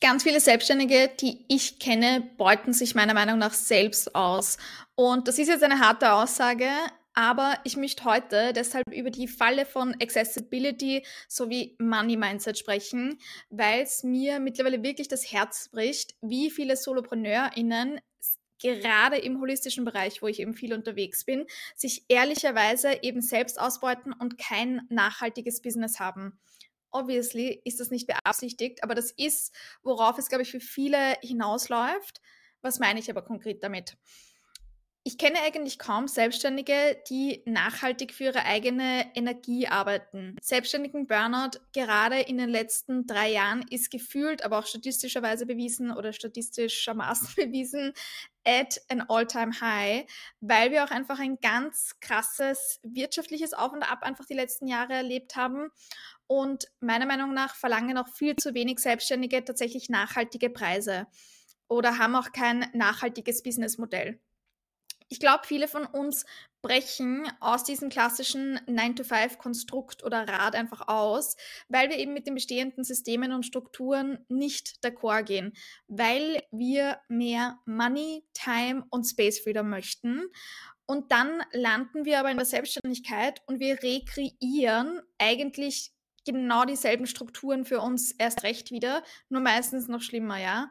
Ganz viele Selbstständige, die ich kenne, beuten sich meiner Meinung nach selbst aus. Und das ist jetzt eine harte Aussage, aber ich möchte heute deshalb über die Falle von Accessibility sowie Money Mindset sprechen, weil es mir mittlerweile wirklich das Herz bricht, wie viele SolopreneurInnen gerade im holistischen Bereich, wo ich eben viel unterwegs bin, sich ehrlicherweise eben selbst ausbeuten und kein nachhaltiges Business haben obviously ist das nicht beabsichtigt, aber das ist, worauf es, glaube ich, für viele hinausläuft. Was meine ich aber konkret damit? Ich kenne eigentlich kaum Selbstständige, die nachhaltig für ihre eigene Energie arbeiten. Selbstständigen Burnout gerade in den letzten drei Jahren ist gefühlt, aber auch statistischerweise bewiesen oder statistischermaßen bewiesen, at an all-time high, weil wir auch einfach ein ganz krasses wirtschaftliches Auf und Ab einfach die letzten Jahre erlebt haben und meiner Meinung nach verlangen auch viel zu wenig Selbstständige tatsächlich nachhaltige Preise oder haben auch kein nachhaltiges Businessmodell. Ich glaube, viele von uns brechen aus diesem klassischen 9-to-5-Konstrukt oder Rad einfach aus, weil wir eben mit den bestehenden Systemen und Strukturen nicht d'accord gehen, weil wir mehr Money, Time und Space Freedom möchten. Und dann landen wir aber in der Selbstständigkeit und wir rekreieren eigentlich genau dieselben Strukturen für uns erst recht wieder, nur meistens noch schlimmer, ja.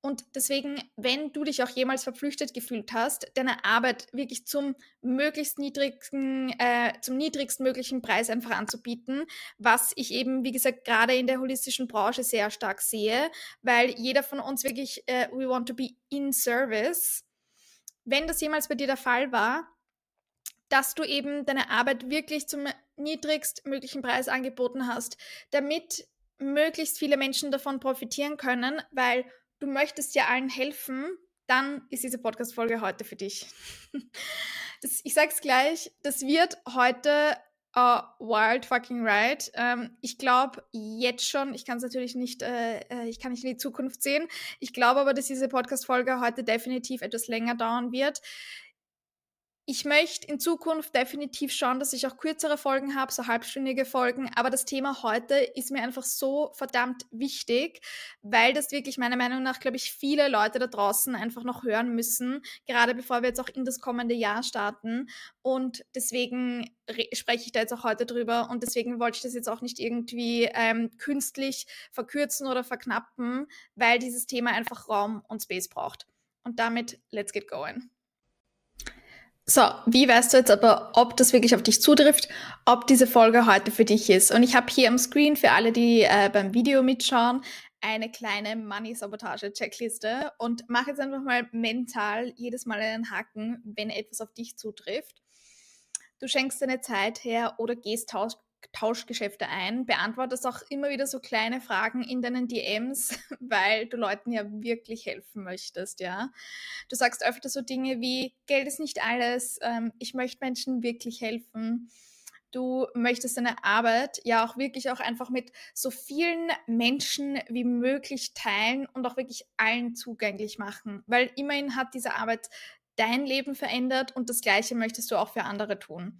Und deswegen, wenn du dich auch jemals verpflichtet gefühlt hast, deine Arbeit wirklich zum möglichst niedrigsten, äh, zum niedrigsten möglichen Preis einfach anzubieten, was ich eben, wie gesagt, gerade in der holistischen Branche sehr stark sehe, weil jeder von uns wirklich, äh, we want to be in service. Wenn das jemals bei dir der Fall war, dass du eben deine Arbeit wirklich zum niedrigstmöglichen Preis angeboten hast, damit möglichst viele Menschen davon profitieren können, weil du möchtest ja allen helfen, dann ist diese Podcast-Folge heute für dich. Das, ich sag's gleich, das wird heute uh, wild fucking right. Ähm, ich glaube jetzt schon, ich kann es natürlich nicht, äh, äh, ich kann nicht in die Zukunft sehen. Ich glaube aber, dass diese Podcast-Folge heute definitiv etwas länger dauern wird ich möchte in Zukunft definitiv schauen, dass ich auch kürzere Folgen habe, so halbstündige Folgen. Aber das Thema heute ist mir einfach so verdammt wichtig, weil das wirklich meiner Meinung nach, glaube ich, viele Leute da draußen einfach noch hören müssen, gerade bevor wir jetzt auch in das kommende Jahr starten. Und deswegen spreche ich da jetzt auch heute drüber. Und deswegen wollte ich das jetzt auch nicht irgendwie ähm, künstlich verkürzen oder verknappen, weil dieses Thema einfach Raum und Space braucht. Und damit, let's get going. So, wie weißt du jetzt aber, ob das wirklich auf dich zutrifft, ob diese Folge heute für dich ist? Und ich habe hier am Screen für alle, die äh, beim Video mitschauen, eine kleine Money-Sabotage-Checkliste und mach jetzt einfach mal mental jedes Mal einen Haken, wenn etwas auf dich zutrifft. Du schenkst deine Zeit her oder gehst Tauschgeschäfte ein, beantwortest auch immer wieder so kleine Fragen in deinen DMs, weil du Leuten ja wirklich helfen möchtest, ja. Du sagst öfter so Dinge wie, Geld ist nicht alles, ähm, ich möchte Menschen wirklich helfen. Du möchtest deine Arbeit ja auch wirklich auch einfach mit so vielen Menschen wie möglich teilen und auch wirklich allen zugänglich machen, weil immerhin hat diese Arbeit dein Leben verändert und das Gleiche möchtest du auch für andere tun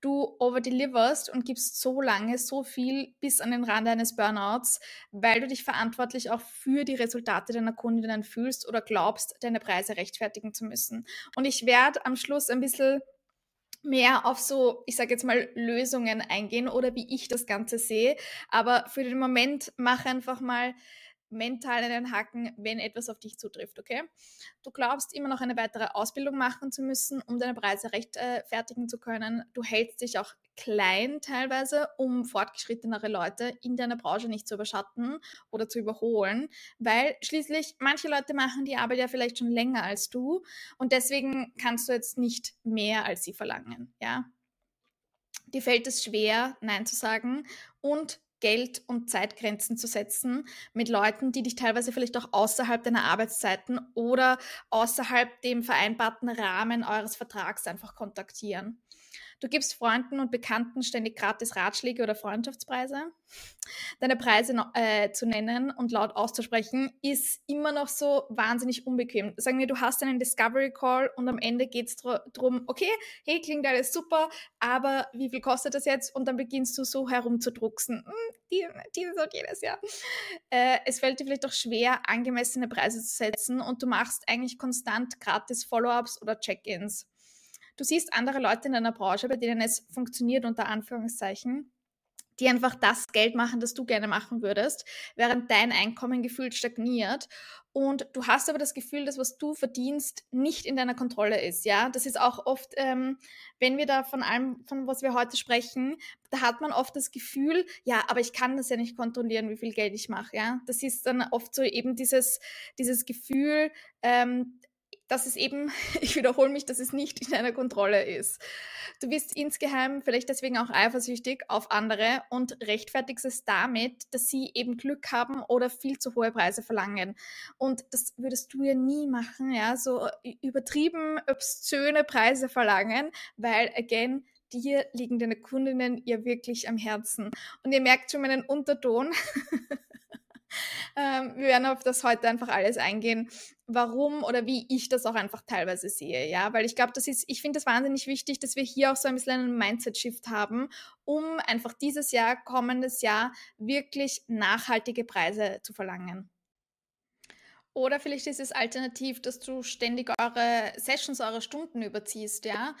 du overdeliverst und gibst so lange so viel bis an den Rand eines Burnouts, weil du dich verantwortlich auch für die Resultate deiner Kundinnen fühlst oder glaubst, deine Preise rechtfertigen zu müssen. Und ich werde am Schluss ein bisschen mehr auf so, ich sage jetzt mal, Lösungen eingehen oder wie ich das Ganze sehe. Aber für den Moment mach einfach mal mental einen Haken, wenn etwas auf dich zutrifft, okay? Du glaubst immer noch eine weitere Ausbildung machen zu müssen, um deine Preise rechtfertigen zu können. Du hältst dich auch klein teilweise, um fortgeschrittenere Leute in deiner Branche nicht zu überschatten oder zu überholen, weil schließlich manche Leute machen die Arbeit ja vielleicht schon länger als du und deswegen kannst du jetzt nicht mehr als sie verlangen, ja? Dir fällt es schwer, Nein zu sagen und Geld- und Zeitgrenzen zu setzen mit Leuten, die dich teilweise vielleicht auch außerhalb deiner Arbeitszeiten oder außerhalb dem vereinbarten Rahmen eures Vertrags einfach kontaktieren. Du gibst Freunden und Bekannten ständig gratis Ratschläge oder Freundschaftspreise. Deine Preise äh, zu nennen und laut auszusprechen, ist immer noch so wahnsinnig unbequem. Sagen wir, du hast einen Discovery Call und am Ende geht es darum, okay, hey, klingt alles super, aber wie viel kostet das jetzt? Und dann beginnst du so herumzudrucksen. Hm, dieses und jedes Jahr. Äh, es fällt dir vielleicht auch schwer, angemessene Preise zu setzen und du machst eigentlich konstant gratis Follow-ups oder Check-ins. Du siehst andere Leute in deiner Branche, bei denen es funktioniert, unter Anführungszeichen, die einfach das Geld machen, das du gerne machen würdest, während dein Einkommen gefühlt stagniert. Und du hast aber das Gefühl, dass was du verdienst, nicht in deiner Kontrolle ist. Ja, das ist auch oft, ähm, wenn wir da von allem, von was wir heute sprechen, da hat man oft das Gefühl, ja, aber ich kann das ja nicht kontrollieren, wie viel Geld ich mache. Ja, das ist dann oft so eben dieses, dieses Gefühl, ähm, dass es eben, ich wiederhole mich, dass es nicht in deiner Kontrolle ist. Du bist insgeheim vielleicht deswegen auch eifersüchtig auf andere und rechtfertigst es damit, dass sie eben Glück haben oder viel zu hohe Preise verlangen. Und das würdest du ja nie machen, ja, so übertrieben obszöne Preise verlangen, weil, again, dir liegen deine Kundinnen ja wirklich am Herzen. Und ihr merkt schon meinen Unterton. Ähm, wir werden auf das heute einfach alles eingehen, warum oder wie ich das auch einfach teilweise sehe, ja, weil ich glaube, das ist, ich finde das wahnsinnig wichtig, dass wir hier auch so ein bisschen einen Mindset-Shift haben, um einfach dieses Jahr, kommendes Jahr wirklich nachhaltige Preise zu verlangen. Oder vielleicht ist es alternativ, dass du ständig eure Sessions, eure Stunden überziehst, ja.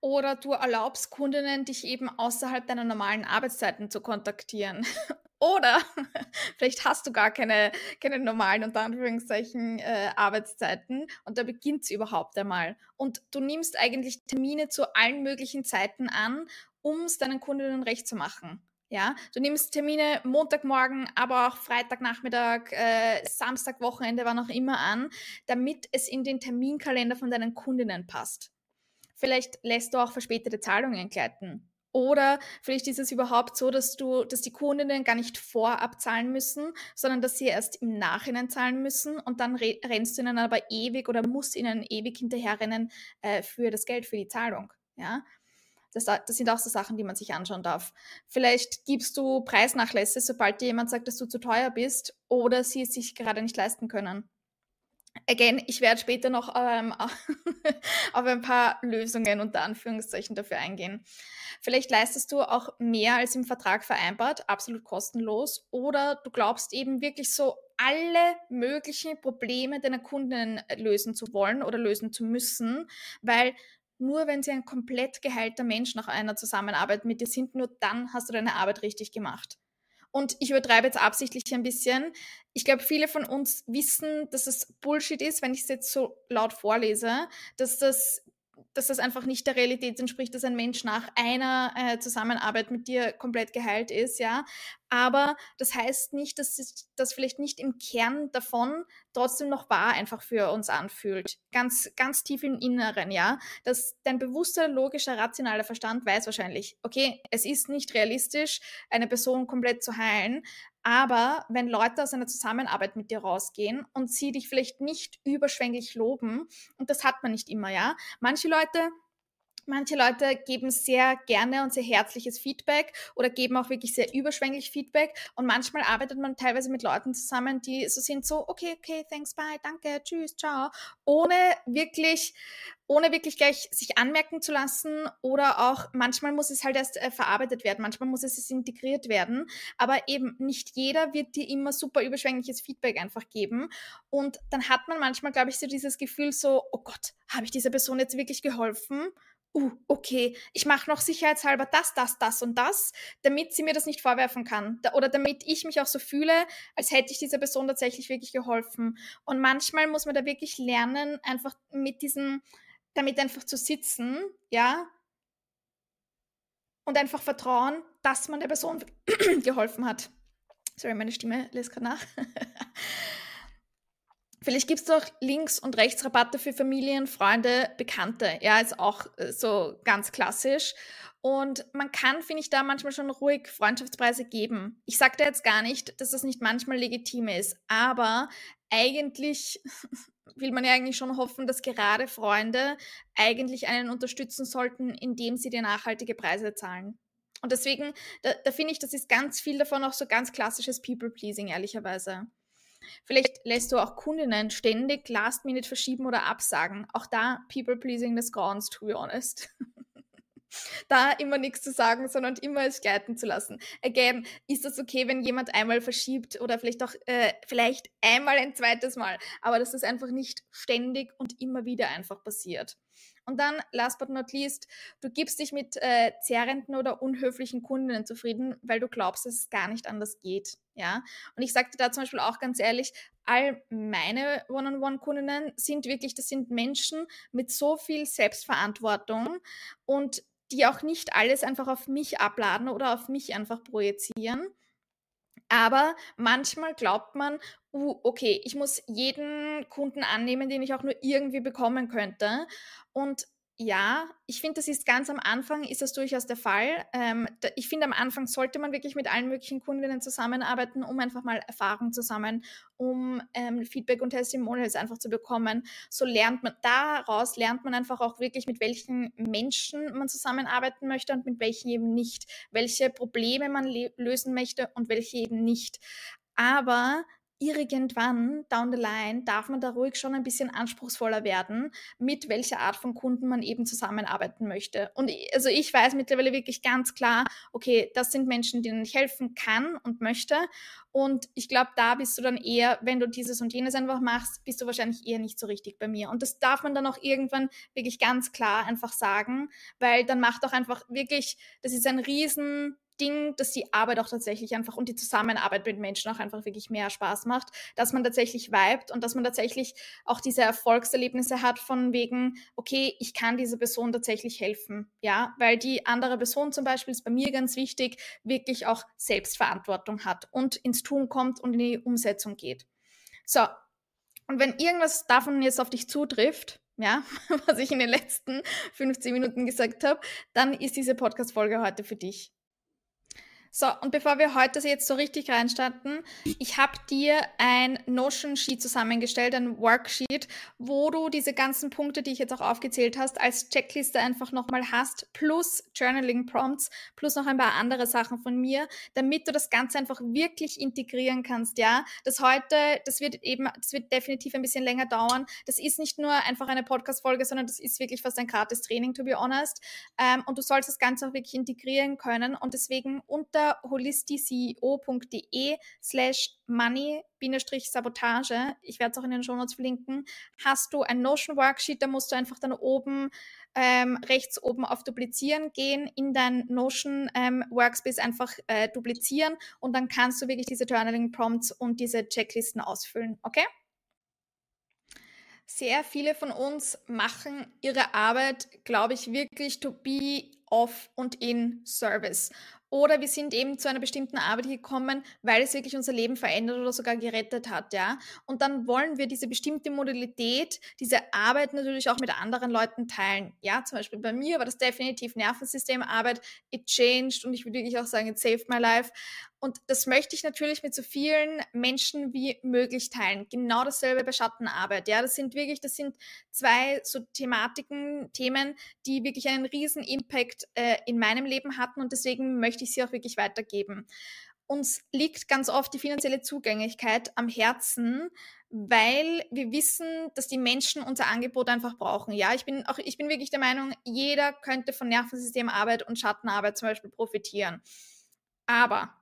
Oder du erlaubst Kundinnen, dich eben außerhalb deiner normalen Arbeitszeiten zu kontaktieren. Oder vielleicht hast du gar keine, keine normalen, unter Anführungszeichen, äh, Arbeitszeiten und da beginnt es überhaupt einmal. Und du nimmst eigentlich Termine zu allen möglichen Zeiten an, um es deinen Kundinnen recht zu machen. Ja, du nimmst Termine Montagmorgen, aber auch Freitagnachmittag, äh, Samstag, Wochenende, wann auch immer an, damit es in den Terminkalender von deinen Kundinnen passt. Vielleicht lässt du auch verspätete Zahlungen gleiten. Oder vielleicht ist es überhaupt so, dass du, dass die Kundinnen gar nicht vorab zahlen müssen, sondern dass sie erst im Nachhinein zahlen müssen und dann rennst du ihnen aber ewig oder musst ihnen ewig hinterherrennen äh, für das Geld, für die Zahlung. Ja. Das, das, sind auch so Sachen, die man sich anschauen darf. Vielleicht gibst du Preisnachlässe, sobald dir jemand sagt, dass du zu teuer bist oder sie es sich gerade nicht leisten können. Again, ich werde später noch ähm, auf ein paar Lösungen unter Anführungszeichen dafür eingehen. Vielleicht leistest du auch mehr als im Vertrag vereinbart, absolut kostenlos, oder du glaubst eben wirklich so alle möglichen Probleme deiner Kunden lösen zu wollen oder lösen zu müssen, weil nur wenn sie ein komplett geheilter Mensch nach einer Zusammenarbeit mit dir sind, nur dann hast du deine Arbeit richtig gemacht. Und ich übertreibe jetzt absichtlich ein bisschen. Ich glaube, viele von uns wissen, dass es Bullshit ist, wenn ich es jetzt so laut vorlese, dass das dass das einfach nicht der Realität entspricht, dass ein Mensch nach einer äh, Zusammenarbeit mit dir komplett geheilt ist, ja. Aber das heißt nicht, dass das vielleicht nicht im Kern davon trotzdem noch wahr einfach für uns anfühlt. Ganz, ganz tief im Inneren, ja. Dass dein bewusster, logischer, rationaler Verstand weiß wahrscheinlich, okay, es ist nicht realistisch, eine Person komplett zu heilen, aber wenn Leute aus einer Zusammenarbeit mit dir rausgehen und sie dich vielleicht nicht überschwänglich loben, und das hat man nicht immer, ja. Manche Leute Manche Leute geben sehr gerne und sehr herzliches Feedback oder geben auch wirklich sehr überschwänglich Feedback. Und manchmal arbeitet man teilweise mit Leuten zusammen, die so sind, so, okay, okay, thanks, bye, danke, tschüss, ciao, ohne wirklich ohne wirklich gleich sich anmerken zu lassen oder auch manchmal muss es halt erst äh, verarbeitet werden, manchmal muss es integriert werden, aber eben nicht jeder wird dir immer super überschwängliches Feedback einfach geben und dann hat man manchmal, glaube ich, so dieses Gefühl so, oh Gott, habe ich dieser Person jetzt wirklich geholfen? Uh, okay, ich mache noch sicherheitshalber das, das, das und das, damit sie mir das nicht vorwerfen kann. Oder damit ich mich auch so fühle, als hätte ich dieser Person tatsächlich wirklich geholfen. Und manchmal muss man da wirklich lernen, einfach mit diesem, damit einfach zu sitzen, ja, und einfach vertrauen, dass man der Person geholfen hat. Sorry, meine Stimme lässt gerade nach. Vielleicht gibt es auch Links- und Rechtsrabatte für Familien, Freunde, Bekannte. Ja, ist auch äh, so ganz klassisch. Und man kann, finde ich, da manchmal schon ruhig Freundschaftspreise geben. Ich sage da jetzt gar nicht, dass das nicht manchmal legitim ist, aber eigentlich will man ja eigentlich schon hoffen, dass gerade Freunde eigentlich einen unterstützen sollten, indem sie dir nachhaltige Preise zahlen. Und deswegen, da, da finde ich, das ist ganz viel davon auch so ganz klassisches People-Pleasing, ehrlicherweise. Vielleicht lässt du auch Kundinnen ständig Last Minute verschieben oder absagen. Auch da People-Pleasing des Grauens, to be honest. da immer nichts zu sagen, sondern immer es gleiten zu lassen. Again, ist das okay, wenn jemand einmal verschiebt oder vielleicht auch äh, vielleicht einmal ein zweites Mal, aber dass das einfach nicht ständig und immer wieder einfach passiert. Und dann, last but not least, du gibst dich mit äh, zerrenden oder unhöflichen Kundinnen zufrieden, weil du glaubst, dass es gar nicht anders geht. Ja. Und ich sagte da zum Beispiel auch ganz ehrlich, all meine One-on-One-Kundinnen sind wirklich, das sind Menschen mit so viel Selbstverantwortung und die auch nicht alles einfach auf mich abladen oder auf mich einfach projizieren. Aber manchmal glaubt man, uh, okay, ich muss jeden Kunden annehmen, den ich auch nur irgendwie bekommen könnte. Und ja, ich finde, das ist ganz am Anfang, ist das durchaus der Fall. Ähm, ich finde, am Anfang sollte man wirklich mit allen möglichen Kundinnen zusammenarbeiten, um einfach mal Erfahrung zu sammeln, um ähm, Feedback und Testimonials einfach zu bekommen. So lernt man, daraus lernt man einfach auch wirklich, mit welchen Menschen man zusammenarbeiten möchte und mit welchen eben nicht, welche Probleme man lösen möchte und welche eben nicht. Aber irgendwann down the line darf man da ruhig schon ein bisschen anspruchsvoller werden, mit welcher Art von Kunden man eben zusammenarbeiten möchte. Und also ich weiß mittlerweile wirklich ganz klar, okay, das sind Menschen, denen ich helfen kann und möchte. Und ich glaube, da bist du dann eher, wenn du dieses und jenes einfach machst, bist du wahrscheinlich eher nicht so richtig bei mir. Und das darf man dann auch irgendwann wirklich ganz klar einfach sagen, weil dann macht auch einfach wirklich, das ist ein riesen Ding, dass die Arbeit auch tatsächlich einfach und die Zusammenarbeit mit Menschen auch einfach wirklich mehr Spaß macht, dass man tatsächlich vibet und dass man tatsächlich auch diese Erfolgserlebnisse hat von wegen, okay, ich kann dieser Person tatsächlich helfen, ja, weil die andere Person zum Beispiel ist bei mir ganz wichtig, wirklich auch Selbstverantwortung hat und ins Tun kommt und in die Umsetzung geht. So. Und wenn irgendwas davon jetzt auf dich zutrifft, ja, was ich in den letzten 15 Minuten gesagt habe, dann ist diese Podcast-Folge heute für dich. So, und bevor wir heute jetzt so richtig reinstarten, ich habe dir ein Notion-Sheet zusammengestellt, ein Worksheet, wo du diese ganzen Punkte, die ich jetzt auch aufgezählt hast, als Checkliste einfach nochmal hast, plus Journaling-Prompts, plus noch ein paar andere Sachen von mir, damit du das Ganze einfach wirklich integrieren kannst, ja. Das heute, das wird eben, das wird definitiv ein bisschen länger dauern. Das ist nicht nur einfach eine Podcast-Folge, sondern das ist wirklich fast ein gratis Training, to be honest. Ähm, und du sollst das Ganze auch wirklich integrieren können und deswegen unter unter holisticeo.de slash money-sabotage, ich werde es auch in den Shownotes verlinken, hast du ein Notion-Worksheet, da musst du einfach dann oben ähm, rechts oben auf Duplizieren gehen, in dein Notion ähm, einfach äh, duplizieren und dann kannst du wirklich diese Journaling Prompts und diese Checklisten ausfüllen, okay? Sehr viele von uns machen ihre Arbeit, glaube ich, wirklich to be off und in Service. Oder wir sind eben zu einer bestimmten Arbeit gekommen, weil es wirklich unser Leben verändert oder sogar gerettet hat, ja. Und dann wollen wir diese bestimmte Modalität, diese Arbeit natürlich auch mit anderen Leuten teilen. Ja, zum Beispiel bei mir war das definitiv Nervensystemarbeit. It changed und ich würde wirklich auch sagen, it saved my life. Und das möchte ich natürlich mit so vielen Menschen wie möglich teilen. Genau dasselbe bei Schattenarbeit. Ja, das sind wirklich, das sind zwei so Thematiken, Themen, die wirklich einen riesen Impact äh, in meinem Leben hatten und deswegen möchte ich sie auch wirklich weitergeben. Uns liegt ganz oft die finanzielle Zugänglichkeit am Herzen, weil wir wissen, dass die Menschen unser Angebot einfach brauchen. Ja, ich bin auch, ich bin wirklich der Meinung, jeder könnte von Nervensystemarbeit und Schattenarbeit zum Beispiel profitieren. Aber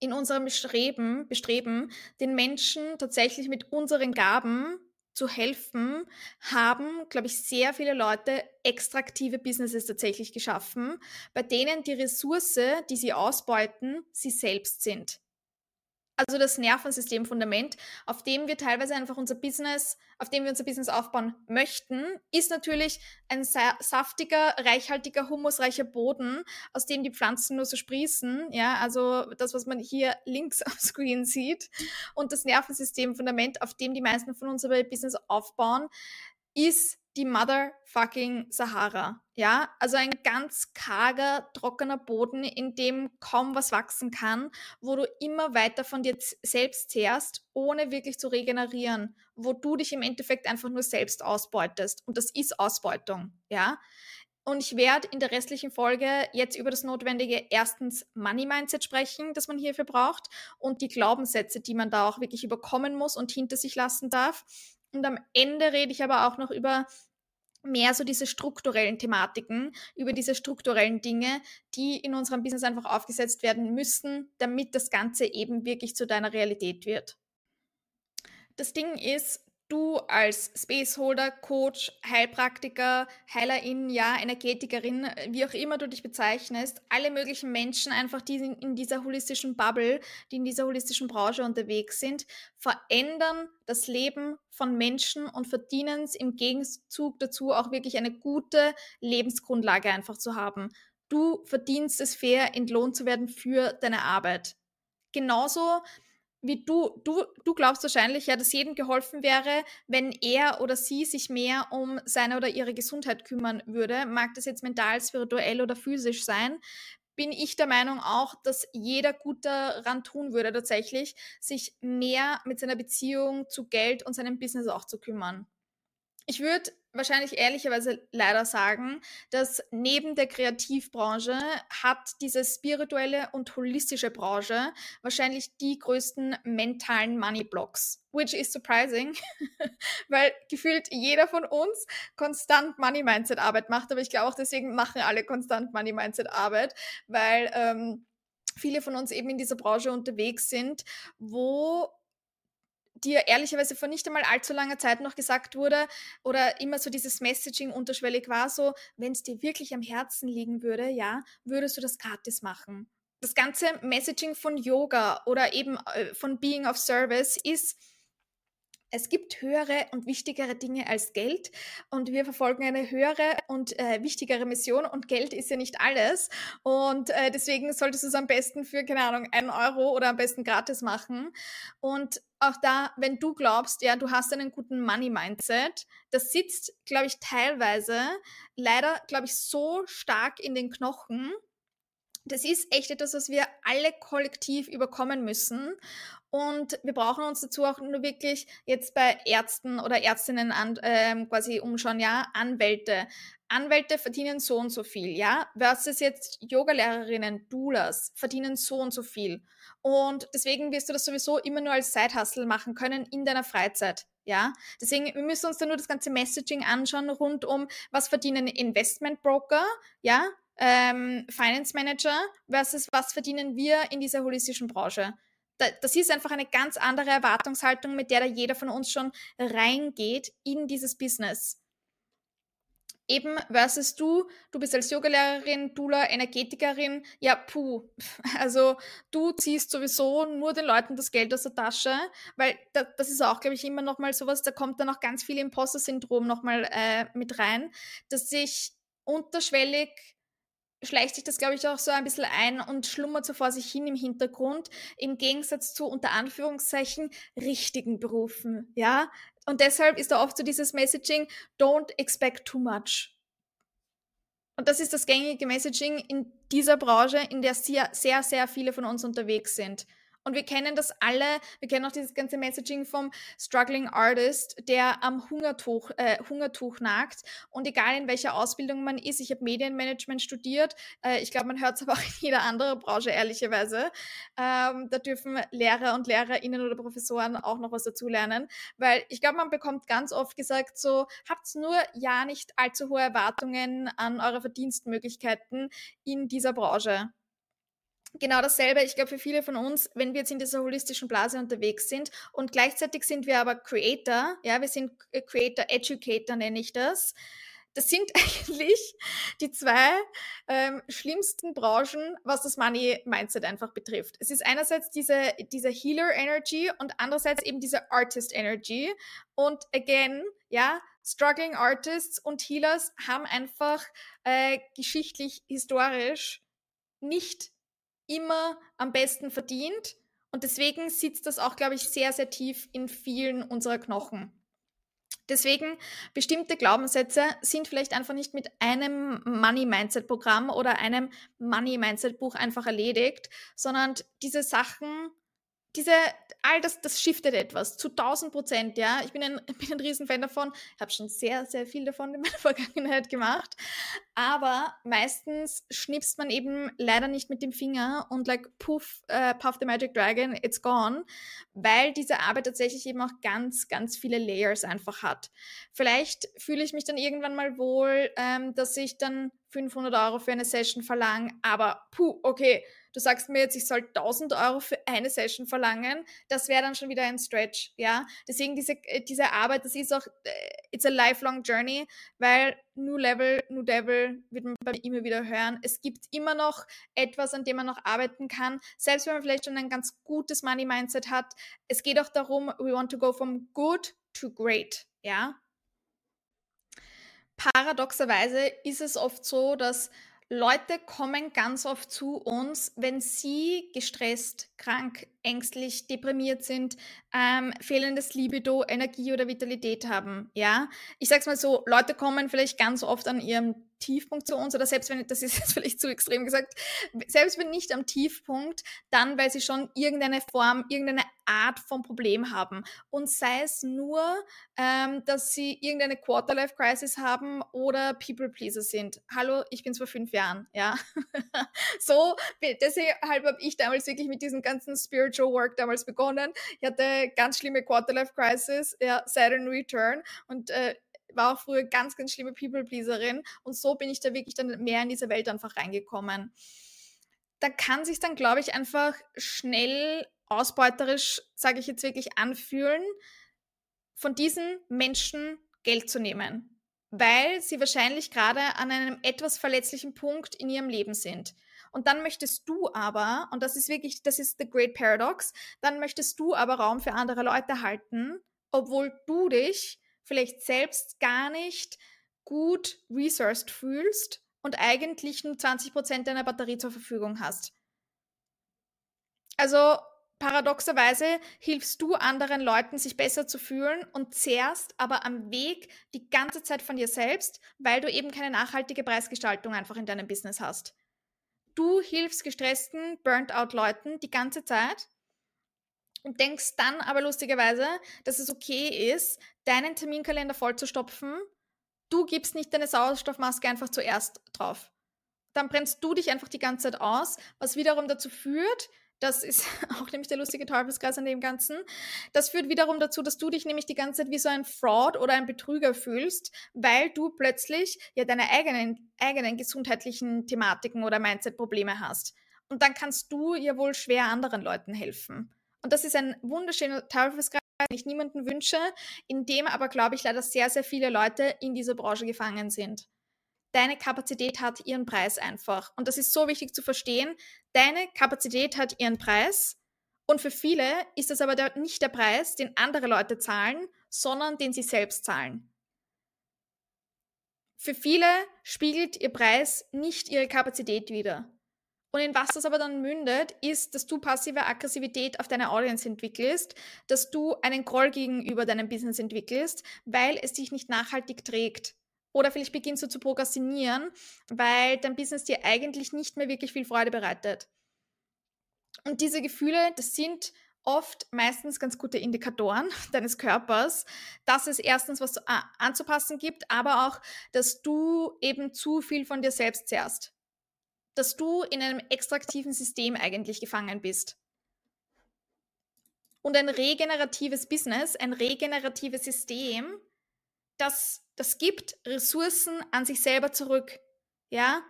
in unserem Bestreben, Bestreben, den Menschen tatsächlich mit unseren Gaben zu helfen, haben, glaube ich, sehr viele Leute extraktive Businesses tatsächlich geschaffen, bei denen die Ressource, die sie ausbeuten, sie selbst sind. Also das Nervensystemfundament, auf dem wir teilweise einfach unser Business, auf dem wir unser Business aufbauen möchten, ist natürlich ein saftiger, reichhaltiger, humusreicher Boden, aus dem die Pflanzen nur so sprießen. Ja, also das, was man hier links am Screen sieht. Und das Nervensystemfundament, auf dem die meisten von uns ihr Business aufbauen, ist die motherfucking Sahara. Ja, also ein ganz karger, trockener Boden, in dem kaum was wachsen kann, wo du immer weiter von dir selbst zehrst, ohne wirklich zu regenerieren, wo du dich im Endeffekt einfach nur selbst ausbeutest. Und das ist Ausbeutung. Ja, und ich werde in der restlichen Folge jetzt über das notwendige erstens Money Mindset sprechen, das man hierfür braucht und die Glaubenssätze, die man da auch wirklich überkommen muss und hinter sich lassen darf. Und am Ende rede ich aber auch noch über mehr so diese strukturellen Thematiken, über diese strukturellen Dinge, die in unserem Business einfach aufgesetzt werden müssen, damit das Ganze eben wirklich zu deiner Realität wird. Das Ding ist, du als Spaceholder, Coach, Heilpraktiker, Heilerin, ja, Energetikerin, wie auch immer du dich bezeichnest, alle möglichen Menschen einfach, die in dieser holistischen Bubble, die in dieser holistischen Branche unterwegs sind, verändern das Leben von Menschen und verdienen es im Gegenzug dazu auch wirklich eine gute Lebensgrundlage einfach zu haben. Du verdienst es fair, entlohnt zu werden für deine Arbeit. Genauso wie du, du, du glaubst wahrscheinlich ja, dass jedem geholfen wäre, wenn er oder sie sich mehr um seine oder ihre Gesundheit kümmern würde. Mag das jetzt mental, spirituell oder physisch sein? Bin ich der Meinung auch, dass jeder gut daran tun würde, tatsächlich, sich mehr mit seiner Beziehung zu Geld und seinem Business auch zu kümmern. Ich würde wahrscheinlich ehrlicherweise leider sagen, dass neben der Kreativbranche hat diese spirituelle und holistische Branche wahrscheinlich die größten mentalen Money Blocks. Which is surprising, weil gefühlt jeder von uns konstant Money Mindset Arbeit macht, aber ich glaube auch deswegen machen alle konstant Money Mindset Arbeit, weil ähm, viele von uns eben in dieser Branche unterwegs sind, wo dir ehrlicherweise vor nicht einmal allzu langer Zeit noch gesagt wurde oder immer so dieses Messaging unterschwellig war, so, wenn es dir wirklich am Herzen liegen würde, ja, würdest du das gratis machen. Das ganze Messaging von Yoga oder eben äh, von Being of Service ist, es gibt höhere und wichtigere Dinge als Geld und wir verfolgen eine höhere und äh, wichtigere Mission und Geld ist ja nicht alles und äh, deswegen solltest du es am besten für, keine Ahnung, einen Euro oder am besten gratis machen und auch da, wenn du glaubst, ja, du hast einen guten Money-Mindset, das sitzt, glaube ich, teilweise leider, glaube ich, so stark in den Knochen, das ist echt etwas, was wir alle kollektiv überkommen müssen. Und wir brauchen uns dazu auch nur wirklich jetzt bei Ärzten oder Ärztinnen an, ähm, quasi umschauen, ja, Anwälte. Anwälte verdienen so und so viel, ja, versus jetzt Yogalehrerinnen, Doulas verdienen so und so viel. Und deswegen wirst du das sowieso immer nur als Side-Hustle machen können in deiner Freizeit. Ja, deswegen wir müssen uns dann nur das ganze Messaging anschauen rund um, was verdienen Investmentbroker, ja, ähm, Finance Manager versus was verdienen wir in dieser holistischen Branche. Da, das ist einfach eine ganz andere Erwartungshaltung, mit der da jeder von uns schon reingeht in dieses Business. Eben versus du, du bist als Yogalehrerin, Dula, Energetikerin, ja, puh. Also du ziehst sowieso nur den Leuten das Geld aus der Tasche, weil da, das ist auch, glaube ich, immer nochmal sowas, da kommt dann auch ganz viel Imposter-Syndrom nochmal äh, mit rein, dass sich unterschwellig schleicht sich das, glaube ich, auch so ein bisschen ein und schlummert so vor sich hin im Hintergrund, im Gegensatz zu unter Anführungszeichen richtigen Berufen, ja. Und deshalb ist da oft so dieses Messaging, don't expect too much. Und das ist das gängige Messaging in dieser Branche, in der sehr, sehr, sehr viele von uns unterwegs sind. Und wir kennen das alle, wir kennen auch dieses ganze Messaging vom Struggling Artist, der am Hungertuch, äh, Hungertuch nagt. Und egal in welcher Ausbildung man ist, ich habe Medienmanagement studiert, äh, ich glaube, man hört es aber auch in jeder anderen Branche, ehrlicherweise. Ähm, da dürfen Lehrer und Lehrerinnen oder Professoren auch noch was dazulernen, weil ich glaube, man bekommt ganz oft gesagt, so, habt nur ja nicht allzu hohe Erwartungen an eure Verdienstmöglichkeiten in dieser Branche genau dasselbe, ich glaube, für viele von uns, wenn wir jetzt in dieser holistischen Blase unterwegs sind und gleichzeitig sind wir aber Creator, ja, wir sind Creator Educator, nenne ich das. Das sind eigentlich die zwei ähm, schlimmsten Branchen, was das Money Mindset einfach betrifft. Es ist einerseits diese, diese Healer Energy und andererseits eben diese Artist Energy. Und again, ja, Struggling Artists und Healers haben einfach äh, geschichtlich, historisch nicht immer am besten verdient. Und deswegen sitzt das auch, glaube ich, sehr, sehr tief in vielen unserer Knochen. Deswegen, bestimmte Glaubenssätze sind vielleicht einfach nicht mit einem Money-Mindset-Programm oder einem Money-Mindset-Buch einfach erledigt, sondern diese Sachen diese, all das, das shiftet etwas zu 1000 Prozent, ja. Ich bin ein, bin ein Riesenfan davon, habe schon sehr, sehr viel davon in meiner Vergangenheit gemacht. Aber meistens schnipst man eben leider nicht mit dem Finger und like, puff, uh, puff the magic dragon, it's gone, weil diese Arbeit tatsächlich eben auch ganz, ganz viele Layers einfach hat. Vielleicht fühle ich mich dann irgendwann mal wohl, ähm, dass ich dann 500 Euro für eine Session verlange, aber puh, okay, du sagst mir jetzt, ich soll 1000 Euro für eine Session verlangen, das wäre dann schon wieder ein Stretch, ja. Deswegen diese, äh, diese Arbeit, das ist auch, äh, it's a lifelong journey, weil New Level, New Devil wird man bei mir immer wieder hören. Es gibt immer noch etwas, an dem man noch arbeiten kann, selbst wenn man vielleicht schon ein ganz gutes Money-Mindset hat. Es geht auch darum, we want to go from good to great, ja. Paradoxerweise ist es oft so, dass Leute kommen ganz oft zu uns, wenn sie gestresst, krank, ängstlich, deprimiert sind, ähm, fehlendes Libido, Energie oder Vitalität haben. Ja, ich sag's mal so: Leute kommen vielleicht ganz oft an ihrem Tiefpunkt zu uns oder selbst wenn, das ist jetzt vielleicht zu extrem gesagt, selbst wenn nicht am Tiefpunkt, dann, weil sie schon irgendeine Form, irgendeine Art von Problem haben. Und sei es nur, ähm, dass sie irgendeine Quarterlife-Crisis haben oder People-Pleaser sind. Hallo, ich bin vor fünf Jahren, ja. so, deshalb habe ich damals wirklich mit diesem ganzen Spiritual Work damals begonnen. Ich hatte ganz schlimme Quarterlife-Crisis, ja, Saturn Return und äh, war auch früher ganz, ganz schlimme People-Pleaserin und so bin ich da wirklich dann mehr in diese Welt einfach reingekommen. Da kann sich dann, glaube ich, einfach schnell ausbeuterisch, sage ich jetzt wirklich, anfühlen, von diesen Menschen Geld zu nehmen, weil sie wahrscheinlich gerade an einem etwas verletzlichen Punkt in ihrem Leben sind. Und dann möchtest du aber, und das ist wirklich, das ist the great paradox, dann möchtest du aber Raum für andere Leute halten, obwohl du dich vielleicht selbst gar nicht gut resourced fühlst und eigentlich nur 20% deiner Batterie zur Verfügung hast. Also paradoxerweise hilfst du anderen Leuten, sich besser zu fühlen und zehrst aber am Weg die ganze Zeit von dir selbst, weil du eben keine nachhaltige Preisgestaltung einfach in deinem Business hast. Du hilfst gestressten, burnt-out Leuten die ganze Zeit und denkst dann aber lustigerweise, dass es okay ist, deinen Terminkalender vollzustopfen. Du gibst nicht deine Sauerstoffmaske einfach zuerst drauf. Dann brennst du dich einfach die ganze Zeit aus, was wiederum dazu führt, das ist auch nämlich der lustige Teufelskreis an dem Ganzen. Das führt wiederum dazu, dass du dich nämlich die ganze Zeit wie so ein Fraud oder ein Betrüger fühlst, weil du plötzlich ja deine eigenen, eigenen gesundheitlichen Thematiken oder Mindset-Probleme hast. Und dann kannst du ja wohl schwer anderen Leuten helfen. Und das ist ein wunderschöner Teufelskreis, den ich niemanden wünsche, in dem aber, glaube ich, leider sehr, sehr viele Leute in dieser Branche gefangen sind. Deine Kapazität hat ihren Preis einfach. Und das ist so wichtig zu verstehen. Deine Kapazität hat ihren Preis. Und für viele ist das aber der, nicht der Preis, den andere Leute zahlen, sondern den sie selbst zahlen. Für viele spiegelt ihr Preis nicht ihre Kapazität wider. Und in was das aber dann mündet, ist, dass du passive Aggressivität auf deine Audience entwickelst, dass du einen Groll gegenüber deinem Business entwickelst, weil es dich nicht nachhaltig trägt. Oder vielleicht beginnst du zu prokrastinieren, weil dein Business dir eigentlich nicht mehr wirklich viel Freude bereitet. Und diese Gefühle, das sind oft meistens ganz gute Indikatoren deines Körpers, dass es erstens was anzupassen gibt, aber auch, dass du eben zu viel von dir selbst zehrst dass du in einem extraktiven System eigentlich gefangen bist. Und ein regeneratives Business, ein regeneratives System, das, das gibt Ressourcen an sich selber zurück. Ja?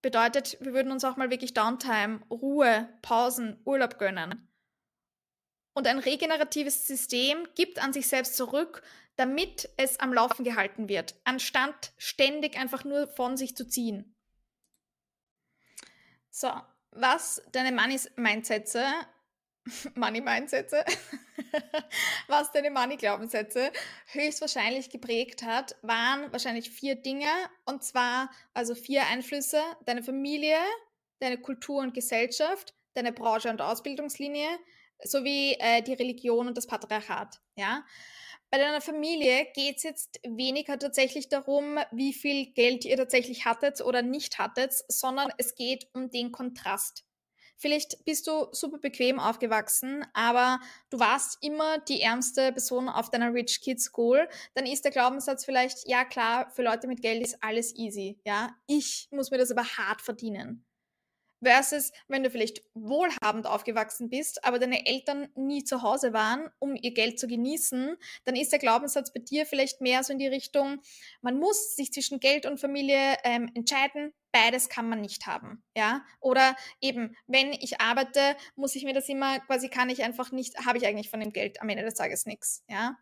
Bedeutet, wir würden uns auch mal wirklich Downtime, Ruhe, Pausen, Urlaub gönnen. Und ein regeneratives System gibt an sich selbst zurück, damit es am Laufen gehalten wird, anstatt ständig einfach nur von sich zu ziehen. So, was deine Money-Mindsätze, Money-Mindsätze, was deine Money-Glaubenssätze höchstwahrscheinlich geprägt hat, waren wahrscheinlich vier Dinge. Und zwar also vier Einflüsse. Deine Familie, deine Kultur und Gesellschaft, deine Branche und Ausbildungslinie, so wie äh, die Religion und das Patriarchat, ja. Bei deiner Familie geht es jetzt weniger tatsächlich darum, wie viel Geld ihr tatsächlich hattet oder nicht hattet, sondern es geht um den Kontrast. Vielleicht bist du super bequem aufgewachsen, aber du warst immer die ärmste Person auf deiner Rich Kid School. Dann ist der Glaubenssatz vielleicht, ja klar, für Leute mit Geld ist alles easy. Ja, ich muss mir das aber hart verdienen. Versus, wenn du vielleicht wohlhabend aufgewachsen bist, aber deine Eltern nie zu Hause waren, um ihr Geld zu genießen, dann ist der Glaubenssatz bei dir vielleicht mehr so in die Richtung, man muss sich zwischen Geld und Familie ähm, entscheiden, beides kann man nicht haben, ja? Oder eben, wenn ich arbeite, muss ich mir das immer, quasi kann ich einfach nicht, habe ich eigentlich von dem Geld am Ende des Tages nichts, ja?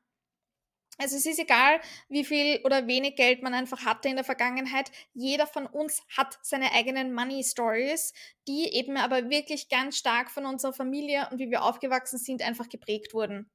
Also es ist egal, wie viel oder wenig Geld man einfach hatte in der Vergangenheit. Jeder von uns hat seine eigenen Money Stories, die eben aber wirklich ganz stark von unserer Familie und wie wir aufgewachsen sind einfach geprägt wurden.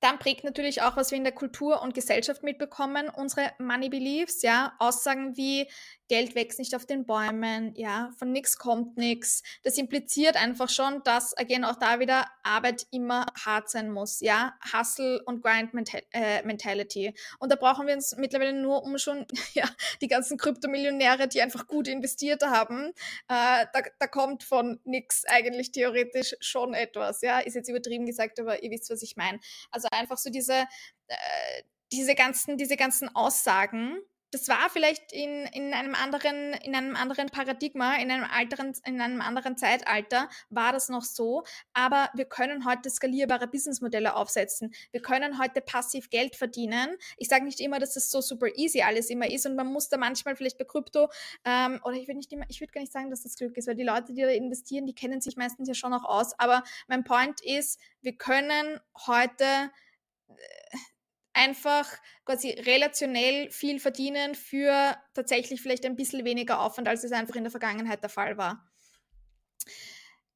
Dann prägt natürlich auch, was wir in der Kultur und Gesellschaft mitbekommen, unsere Money Beliefs, ja, Aussagen wie Geld wächst nicht auf den Bäumen, ja, von nichts kommt nichts. Das impliziert einfach schon, dass, again, auch da wieder Arbeit immer hart sein muss, ja, Hustle und Grind äh, Mentality. Und da brauchen wir uns mittlerweile nur um schon, ja, die ganzen Kryptomillionäre, die einfach gut investiert haben, äh, da, da kommt von nichts eigentlich theoretisch schon etwas, ja, ist jetzt übertrieben gesagt, aber ihr wisst, was ich meine. Also einfach so diese, äh, diese ganzen, diese ganzen Aussagen, das war vielleicht in, in einem anderen, in einem anderen Paradigma, in einem alteren, in einem anderen Zeitalter war das noch so. Aber wir können heute skalierbare Businessmodelle aufsetzen. Wir können heute passiv Geld verdienen. Ich sage nicht immer, dass das so super easy alles immer ist und man muss da manchmal vielleicht bei Krypto, ähm, oder ich würde nicht immer, ich würde gar nicht sagen, dass das Glück ist, weil die Leute, die da investieren, die kennen sich meistens ja schon auch aus. Aber mein Point ist, wir können heute äh, einfach quasi relationell viel verdienen für tatsächlich vielleicht ein bisschen weniger Aufwand, als es einfach in der Vergangenheit der Fall war.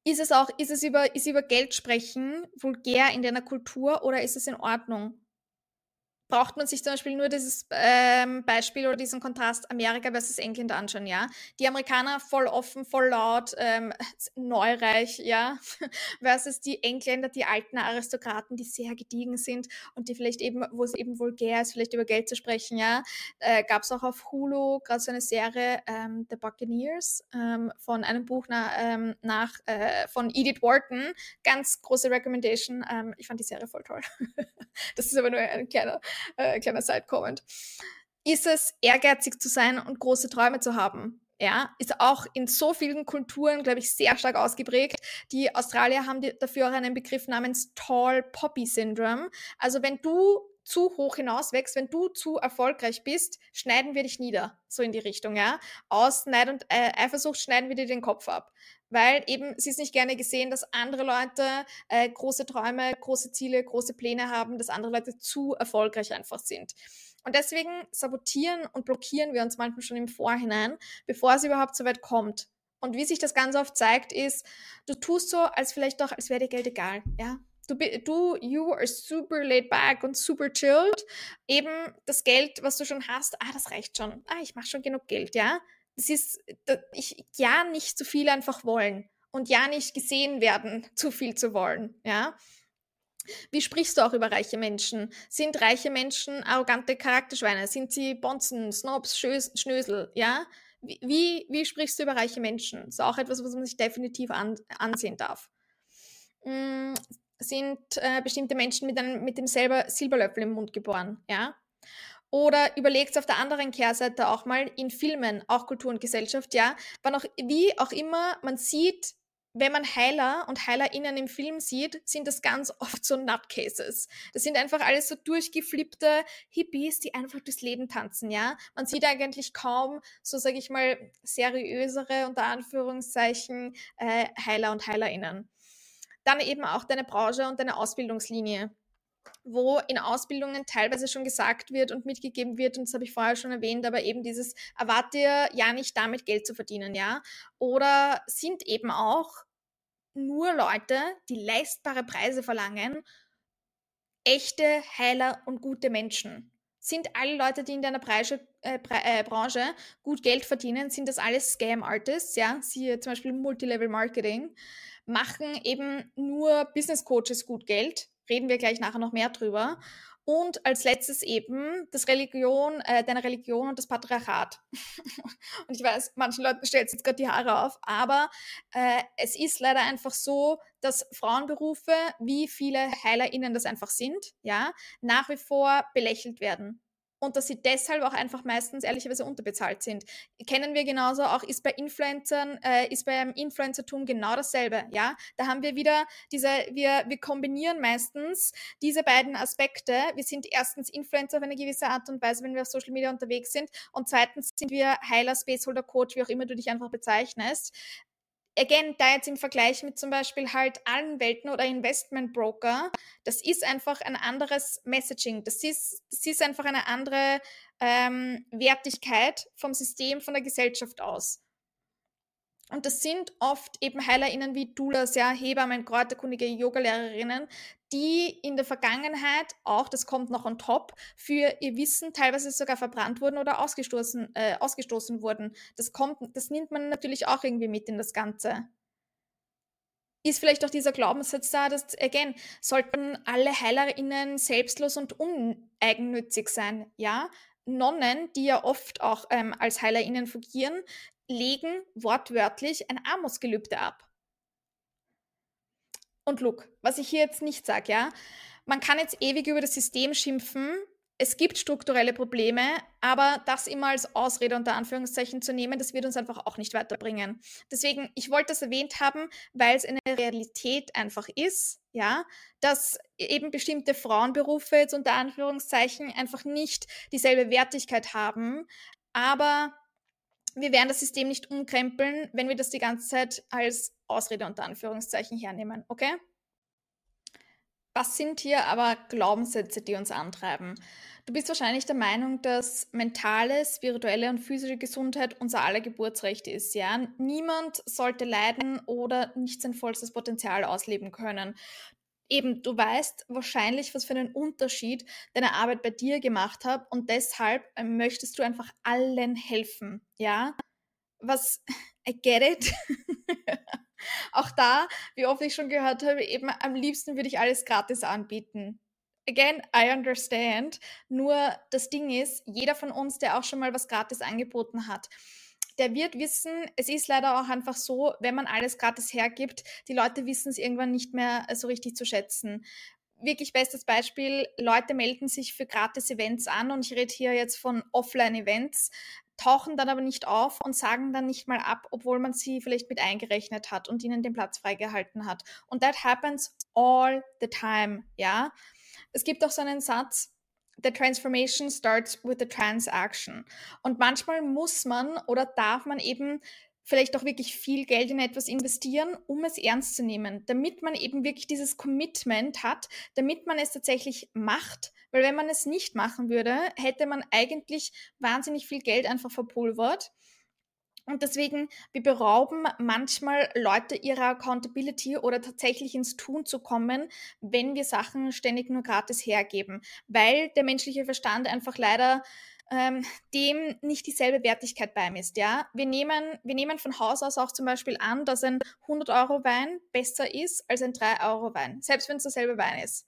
Ist es auch, ist es über, ist über Geld sprechen vulgär in deiner Kultur oder ist es in Ordnung? Braucht man sich zum Beispiel nur dieses ähm, Beispiel oder diesen Kontrast Amerika versus England anschauen, ja. Die Amerikaner voll offen, voll laut, ähm, neureich, ja, versus die Engländer, die alten Aristokraten, die sehr gediegen sind und die vielleicht eben, wo es eben vulgär ist, vielleicht über Geld zu sprechen, ja. Äh, Gab es auch auf Hulu gerade so eine Serie, ähm, The Buccaneers, ähm, von einem Buch na, ähm, nach, äh, von Edith Wharton, ganz große Recommendation. Ähm, ich fand die Serie voll toll. das ist aber nur ein kleiner äh, kleiner Side-Comment. Ist es ehrgeizig zu sein und große Träume zu haben? Ja, ist auch in so vielen Kulturen, glaube ich, sehr stark ausgeprägt. Die Australier haben die, dafür auch einen Begriff namens Tall Poppy Syndrome. Also wenn du zu hoch hinauswächst, wenn du zu erfolgreich bist, schneiden wir dich nieder, so in die Richtung, ja. Aus Neid und äh, Eifersucht schneiden wir dir den Kopf ab weil eben sie ist nicht gerne gesehen, dass andere Leute äh, große Träume, große Ziele, große Pläne haben, dass andere Leute zu erfolgreich einfach sind. Und deswegen sabotieren und blockieren wir uns manchmal schon im Vorhinein, bevor es überhaupt so weit kommt. Und wie sich das ganz oft zeigt, ist, du tust so, als vielleicht doch, als wäre dir Geld egal, ja. Du, du, you are super laid back und super chilled. Eben das Geld, was du schon hast, ah, das reicht schon. Ah, ich mache schon genug Geld, ja es ist, ich, ja, nicht zu viel einfach wollen und ja, nicht gesehen werden, zu viel zu wollen, ja. Wie sprichst du auch über reiche Menschen? Sind reiche Menschen arrogante Charakterschweine? Sind sie Bonzen, Snobs, Schnösel, ja? Wie, wie sprichst du über reiche Menschen? Das ist auch etwas, was man sich definitiv an, ansehen darf. Hm, sind äh, bestimmte Menschen mit, einem, mit dem selber Silberlöffel im Mund geboren, ja? Oder überlegt auf der anderen Kehrseite auch mal in Filmen, auch Kultur und Gesellschaft, ja, wann auch, wie auch immer man sieht, wenn man Heiler und HeilerInnen im Film sieht, sind das ganz oft so Nutcases. Das sind einfach alles so durchgeflippte Hippies, die einfach durchs Leben tanzen, ja. Man sieht eigentlich kaum, so sage ich mal, seriösere, unter Anführungszeichen, äh, Heiler und HeilerInnen. Dann eben auch deine Branche und deine Ausbildungslinie wo in Ausbildungen teilweise schon gesagt wird und mitgegeben wird, und das habe ich vorher schon erwähnt, aber eben dieses, erwarte ja nicht damit Geld zu verdienen, ja. Oder sind eben auch nur Leute, die leistbare Preise verlangen, echte Heiler und gute Menschen. Sind alle Leute, die in deiner Branche, äh, äh, Branche gut Geld verdienen, sind das alles Scam-Artists, ja? Siehe zum Beispiel Multilevel Marketing, machen eben nur Business Coaches gut Geld. Reden wir gleich nachher noch mehr drüber. Und als letztes eben das Religion, äh, deine Religion und das Patriarchat. und ich weiß, manchen Leuten stellt jetzt gerade die Haare auf, aber äh, es ist leider einfach so, dass Frauenberufe, wie viele HeilerInnen das einfach sind, ja, nach wie vor belächelt werden und dass sie deshalb auch einfach meistens ehrlicherweise unterbezahlt sind. Kennen wir genauso, auch ist bei Influencern, äh, ist beim Influencertum genau dasselbe, ja. Da haben wir wieder diese, wir, wir kombinieren meistens diese beiden Aspekte. Wir sind erstens Influencer auf eine gewisse Art und Weise, wenn wir auf Social Media unterwegs sind und zweitens sind wir Heiler, Spaceholder, Coach, wie auch immer du dich einfach bezeichnest again, da jetzt im Vergleich mit zum Beispiel halt Welten oder Investmentbroker, das ist einfach ein anderes Messaging. Das ist, das ist einfach eine andere ähm, Wertigkeit vom System, von der Gesellschaft aus. Und das sind oft eben HeilerInnen wie Doulas, ja, Hebammen, kräuterkundige Yogalehrerinnen, die in der Vergangenheit auch, das kommt noch on top, für ihr Wissen teilweise sogar verbrannt wurden oder ausgestoßen, äh, ausgestoßen wurden. Das kommt, das nimmt man natürlich auch irgendwie mit in das Ganze. Ist vielleicht auch dieser Glaubenssatz da, dass, again, sollten alle HeilerInnen selbstlos und uneigennützig sein, ja? Nonnen, die ja oft auch ähm, als HeilerInnen fungieren, legen wortwörtlich ein Armutsgelübde ab. Und look, was ich hier jetzt nicht sage, ja, man kann jetzt ewig über das System schimpfen, es gibt strukturelle Probleme, aber das immer als Ausrede unter Anführungszeichen zu nehmen, das wird uns einfach auch nicht weiterbringen. Deswegen, ich wollte das erwähnt haben, weil es eine Realität einfach ist, ja, dass eben bestimmte Frauenberufe jetzt unter Anführungszeichen einfach nicht dieselbe Wertigkeit haben, aber wir werden das System nicht umkrempeln, wenn wir das die ganze Zeit als Ausrede unter Anführungszeichen hernehmen, okay? Was sind hier aber Glaubenssätze, die uns antreiben? Du bist wahrscheinlich der Meinung, dass mentale, spirituelle und physische Gesundheit unser aller Geburtsrecht ist, ja? Niemand sollte leiden oder nicht sein vollstes Potenzial ausleben können eben, du weißt wahrscheinlich, was für einen Unterschied deine Arbeit bei dir gemacht hat und deshalb äh, möchtest du einfach allen helfen, ja? Was, I get it. Auch da, wie oft ich schon gehört habe, eben am liebsten würde ich alles gratis anbieten. Again, I understand. Nur das Ding ist, jeder von uns, der auch schon mal was gratis angeboten hat, der wird wissen, es ist leider auch einfach so, wenn man alles gratis hergibt, die Leute wissen es irgendwann nicht mehr äh, so richtig zu schätzen. Wirklich bestes Beispiel, Leute melden sich für gratis Events an und ich rede hier jetzt von Offline-Events, tauchen dann aber nicht auf und sagen dann nicht mal ab, obwohl man sie vielleicht mit eingerechnet hat und ihnen den Platz freigehalten hat. Und that happens all the time, ja. Es gibt auch so einen Satz, the transformation starts with the transaction. Und manchmal muss man oder darf man eben vielleicht auch wirklich viel Geld in etwas investieren, um es ernst zu nehmen, damit man eben wirklich dieses Commitment hat, damit man es tatsächlich macht. Weil wenn man es nicht machen würde, hätte man eigentlich wahnsinnig viel Geld einfach verpulvert und deswegen, wir berauben manchmal Leute ihrer Accountability oder tatsächlich ins Tun zu kommen, wenn wir Sachen ständig nur gratis hergeben, weil der menschliche Verstand einfach leider ähm, dem nicht dieselbe Wertigkeit beimisst. Ja? Wir, nehmen, wir nehmen von Haus aus auch zum Beispiel an, dass ein 100-Euro-Wein besser ist als ein 3-Euro-Wein, selbst wenn es derselbe Wein ist.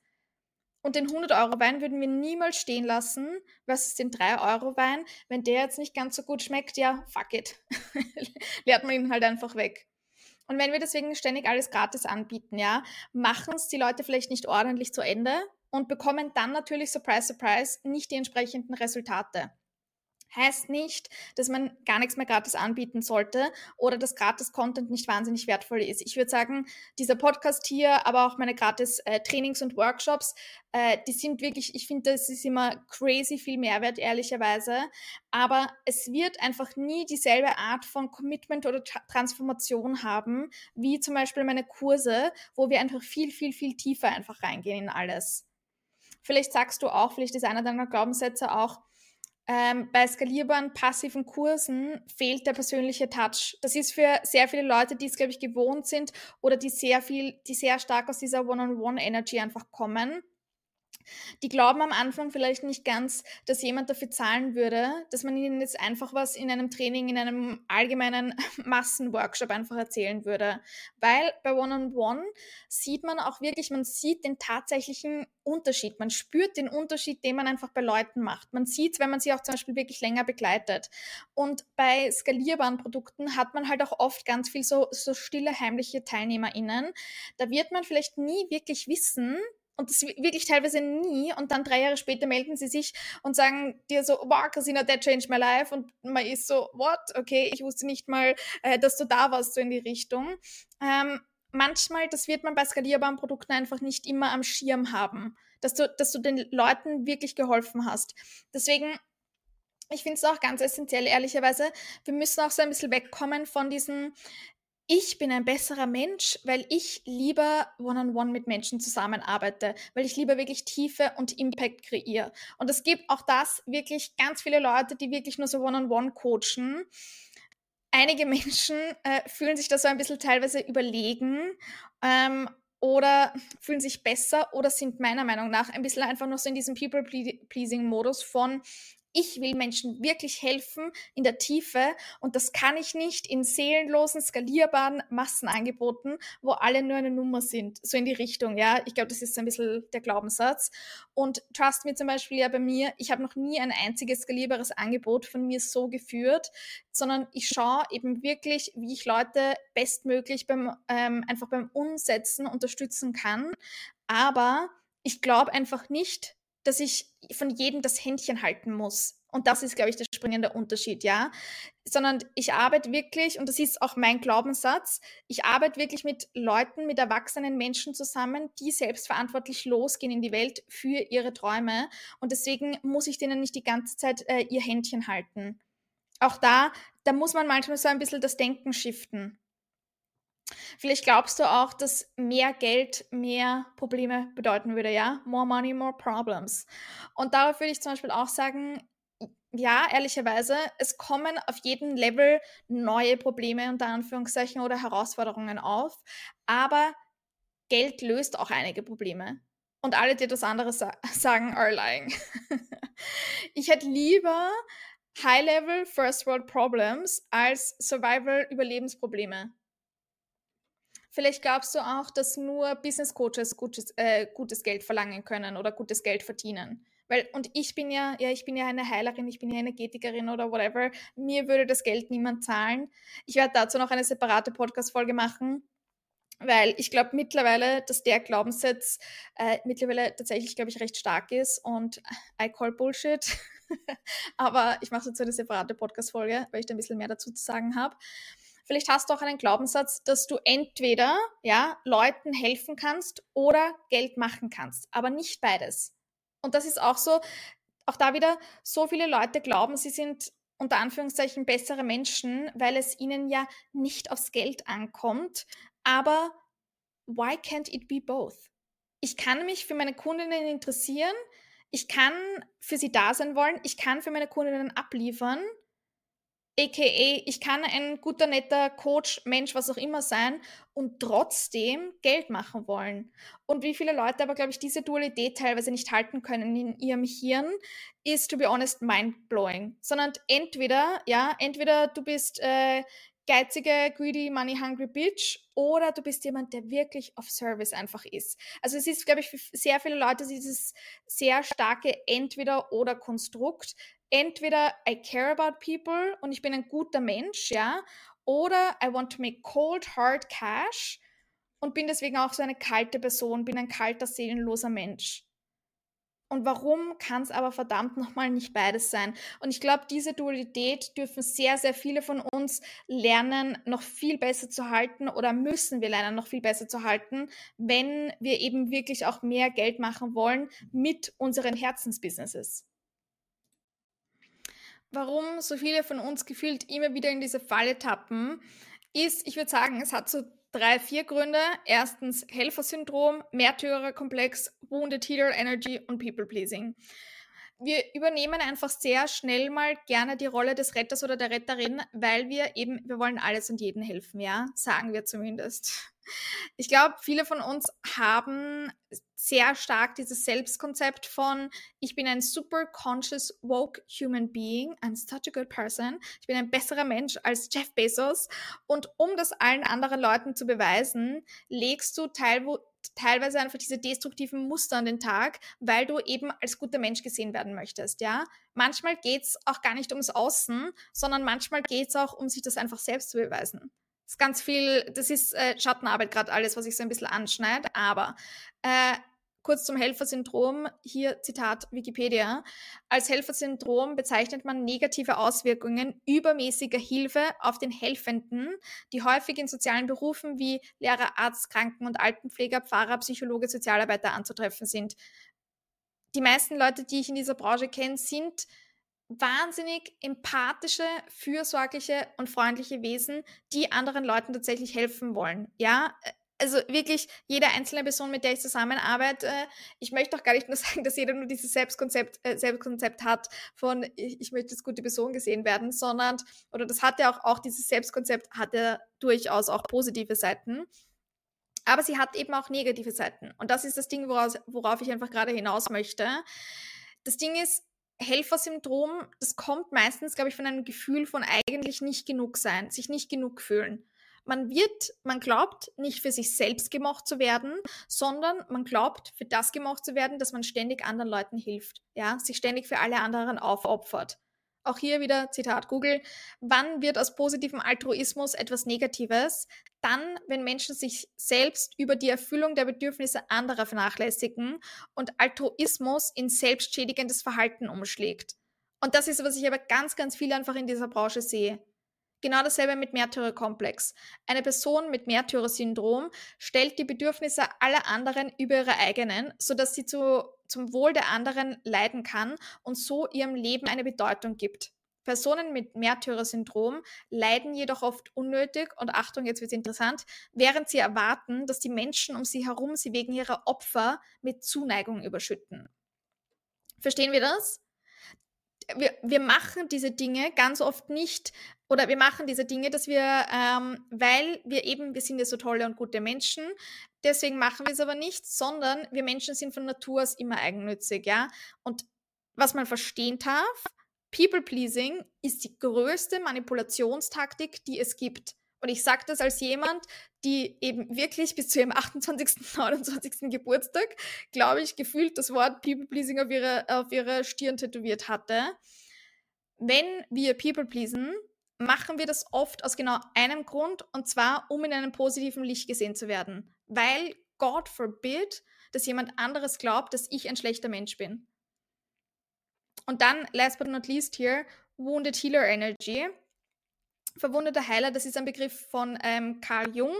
Und den 100-Euro-Wein würden wir niemals stehen lassen, versus den 3-Euro-Wein. Wenn der jetzt nicht ganz so gut schmeckt, ja, fuck it. Leert man ihn halt einfach weg. Und wenn wir deswegen ständig alles gratis anbieten, ja, machen es die Leute vielleicht nicht ordentlich zu Ende und bekommen dann natürlich, surprise, surprise, nicht die entsprechenden Resultate. Heißt nicht, dass man gar nichts mehr gratis anbieten sollte oder dass gratis Content nicht wahnsinnig wertvoll ist. Ich würde sagen, dieser Podcast hier, aber auch meine gratis äh, Trainings und Workshops, äh, die sind wirklich, ich finde, das ist immer crazy viel Mehrwert, ehrlicherweise. Aber es wird einfach nie dieselbe Art von Commitment oder Tra Transformation haben, wie zum Beispiel meine Kurse, wo wir einfach viel, viel, viel tiefer einfach reingehen in alles. Vielleicht sagst du auch, vielleicht ist einer deiner Glaubenssätze auch, ähm, bei skalierbaren passiven Kursen fehlt der persönliche Touch. Das ist für sehr viele Leute, die es, glaube ich, gewohnt sind oder die sehr viel, die sehr stark aus dieser One-on-One-Energy einfach kommen, Die glauben am Anfang vielleicht nicht ganz, dass jemand dafür zahlen würde, dass man ihnen jetzt einfach was in einem Training, in einem allgemeinen Massenworkshop einfach erzählen würde. Weil bei One-on-One -on -One sieht man auch wirklich, man sieht den tatsächlichen Unterschied. Man spürt den Unterschied, den man einfach bei Leuten macht. Man sieht es, wenn man sie auch zum Beispiel wirklich länger begleitet. Und bei skalierbaren Produkten hat man halt auch oft ganz viel so, so stille, heimliche TeilnehmerInnen. Da wird man vielleicht nie wirklich wissen, und das wirklich teilweise nie und dann drei Jahre später melden sie sich und sagen dir so, wow, Casina, that changed my life und man ist so, what? Okay, ich wusste nicht mal, äh, dass du da warst, so in die Richtung. Ähm, manchmal, das wird man bei skalierbaren Produkten einfach nicht immer am Schirm haben, dass du, dass du den Leuten wirklich geholfen hast. Deswegen, ich finde es auch ganz essentiell, ehrlicherweise, wir müssen auch so ein bisschen wegkommen von diesen ich bin ein besserer Mensch, weil ich lieber one-on-one -on -one mit Menschen zusammenarbeite, weil ich lieber wirklich Tiefe und Impact kreiere. Und es gibt auch das wirklich ganz viele Leute, die wirklich nur so one-on-one -on -one coachen. Einige Menschen äh, fühlen sich da so ein bisschen teilweise überlegen ähm, oder fühlen sich besser oder sind meiner Meinung nach ein bisschen einfach nur so in diesem People-Pleasing-Modus von, ich will Menschen wirklich helfen in der Tiefe und das kann ich nicht in seelenlosen, skalierbaren Massenangeboten, wo alle nur eine Nummer sind. So in die Richtung, ja. Ich glaube, das ist ein bisschen der Glaubenssatz. Und Trust Me zum Beispiel ja bei mir, ich habe noch nie ein einziges skalierbares Angebot von mir so geführt, sondern ich schaue eben wirklich, wie ich Leute bestmöglich beim, ähm, einfach beim Umsetzen unterstützen kann. Aber ich glaube einfach nicht, dass ich von jedem das Händchen halten muss. Und das ist, glaube ich, der springende Unterschied, ja. Sondern ich arbeite wirklich, und das ist auch mein Glaubenssatz, ich arbeite wirklich mit Leuten, mit erwachsenen Menschen zusammen, die selbstverantwortlich losgehen in die Welt für ihre Träume. Und deswegen muss ich denen nicht die ganze Zeit äh, ihr Händchen halten. Auch da, da muss man manchmal so ein bisschen das Denken shiften. Vielleicht glaubst du auch, dass mehr Geld mehr Probleme bedeuten würde, ja? More money, more problems. Und darauf würde ich zum Beispiel auch sagen, ja, ehrlicherweise, es kommen auf jedem Level neue Probleme unter Anführungszeichen oder Herausforderungen auf, aber Geld löst auch einige Probleme. Und alle, die das andere sa sagen, are lying. ich hätte lieber High-Level First World Problems als Survival-Überlebensprobleme. Vielleicht glaubst du auch, dass nur Business Coaches gutes, äh, gutes Geld verlangen können oder gutes Geld verdienen. Weil, und ich bin ja, ja, ich bin ja eine Heilerin, ich bin ja Energetikerin oder whatever. Mir würde das Geld niemand zahlen. Ich werde dazu noch eine separate Podcast-Folge machen, weil ich glaube mittlerweile, dass der Glaubenssatz äh, mittlerweile tatsächlich, glaube ich, recht stark ist und I call Bullshit. Aber ich mache dazu eine separate Podcast-Folge, weil ich da ein bisschen mehr dazu zu sagen habe. Vielleicht hast du auch einen Glaubenssatz, dass du entweder ja, Leuten helfen kannst oder Geld machen kannst, aber nicht beides. Und das ist auch so, auch da wieder, so viele Leute glauben, sie sind unter Anführungszeichen bessere Menschen, weil es ihnen ja nicht aufs Geld ankommt. Aber why can't it be both? Ich kann mich für meine Kundinnen interessieren, ich kann für sie da sein wollen, ich kann für meine Kundinnen abliefern aka ich kann ein guter, netter Coach, Mensch, was auch immer sein und trotzdem Geld machen wollen. Und wie viele Leute aber, glaube ich, diese Dualität teilweise nicht halten können in ihrem Hirn, ist, to be honest, mind-blowing. Sondern entweder, ja, entweder du bist äh, geizige, greedy, money-hungry Bitch oder du bist jemand, der wirklich auf Service einfach ist. Also es ist, glaube ich, für sehr viele Leute dieses sehr starke Entweder-oder-Konstrukt, entweder I care about people und ich bin ein guter Mensch, ja, oder I want to make cold, hard cash und bin deswegen auch so eine kalte Person, bin ein kalter, seelenloser Mensch. Und warum kann es aber verdammt nochmal nicht beides sein? Und ich glaube, diese Dualität dürfen sehr, sehr viele von uns lernen, noch viel besser zu halten oder müssen wir lernen, noch viel besser zu halten, wenn wir eben wirklich auch mehr Geld machen wollen mit unseren Herzensbusinesses warum so viele von uns gefühlt immer wieder in diese Falle tappen, ist, ich würde sagen, es hat so drei, vier Gründe. Erstens Helfersyndrom, Märtyrerkomplex, Wounded Healer Energy und People Pleasing. Wir übernehmen einfach sehr schnell mal gerne die Rolle des Retters oder der Retterin, weil wir eben, wir wollen alles und jeden helfen, ja, sagen wir zumindest. Ich glaube, viele von uns haben sehr stark dieses Selbstkonzept von, ich bin ein super conscious, woke human being, I'm such a good person, ich bin ein besserer Mensch als Jeff Bezos. Und um das allen anderen Leuten zu beweisen, legst du teilweise teilweise einfach diese destruktiven Muster an den Tag, weil du eben als guter Mensch gesehen werden möchtest, ja. Manchmal geht es auch gar nicht ums Außen, sondern manchmal geht es auch um sich das einfach selbst zu beweisen. Ist ganz viel, das ist äh, Schattenarbeit gerade alles, was ich so ein bisschen anschneide, aber äh, Kurz zum Helfersyndrom, hier Zitat Wikipedia. Als Helfersyndrom bezeichnet man negative Auswirkungen übermäßiger Hilfe auf den Helfenden, die häufig in sozialen Berufen wie Lehrer, Arzt, Kranken- und Altenpfleger, Pfarrer, Psychologe, Sozialarbeiter anzutreffen sind. Die meisten Leute, die ich in dieser Branche kenne, sind wahnsinnig empathische, fürsorgliche und freundliche Wesen, die anderen Leuten tatsächlich helfen wollen. Ja, also wirklich jede einzelne Person, mit der ich zusammenarbeite, ich möchte auch gar nicht nur sagen, dass jeder nur dieses Selbstkonzept, äh, Selbstkonzept hat von ich, ich, möchte als gute Person gesehen werden, sondern, oder das hat ja auch, auch dieses Selbstkonzept hat ja durchaus auch positive Seiten. Aber sie hat eben auch negative Seiten. Und das ist das Ding, woraus, worauf ich einfach gerade hinaus möchte. Das Ding ist, Helfersyndrom, das kommt meistens, glaube ich, von einem Gefühl von eigentlich nicht genug sein, sich nicht genug fühlen. Man wird, man glaubt, nicht für sich selbst gemocht zu werden, sondern man glaubt, für das gemocht zu werden, dass man ständig anderen Leuten hilft, ja, sich ständig für alle anderen aufopfert. Auch hier wieder Zitat Google. Wann wird aus positivem Altruismus etwas Negatives? Dann, wenn Menschen sich selbst über die Erfüllung der Bedürfnisse anderer vernachlässigen und Altruismus in selbstschädigendes Verhalten umschlägt. Und das ist, was ich aber ganz, ganz viel einfach in dieser Branche sehe. Genau dasselbe mit Märtyrerkomplex. Eine Person mit Märtyrersyndrom stellt die Bedürfnisse aller anderen über ihre eigenen, sodass sie zu, zum Wohl der anderen leiden kann und so ihrem Leben eine Bedeutung gibt. Personen mit Märtyrersyndrom leiden jedoch oft unnötig und Achtung, jetzt wird es interessant, während sie erwarten, dass die Menschen um sie herum sie wegen ihrer Opfer mit Zuneigung überschütten. Verstehen wir das? wir, wir machen diese Dinge ganz oft nicht oder wir machen diese Dinge, dass wir, ähm, weil wir eben, wir sind ja so tolle und gute Menschen, deswegen machen wir es aber nicht, sondern wir Menschen sind von Natur aus immer eigennützig, ja. Und was man verstehen darf, People-Pleasing ist die größte Manipulationstaktik, die es gibt. Und ich sage das als jemand, die eben wirklich bis zu ihrem 28., 29. Geburtstag, glaube ich, gefühlt das Wort People-Pleasing auf ihre, auf ihre Stirn tätowiert hatte. Wenn wir People-Pleasen, machen wir das oft aus genau einem Grund, und zwar, um in einem positiven Licht gesehen zu werden. Weil, God forbid, dass jemand anderes glaubt, dass ich ein schlechter Mensch bin. Und dann, last but not least hier, Wounded Healer Energy. Verwundeter Heiler, das ist ein Begriff von ähm, Carl Jung.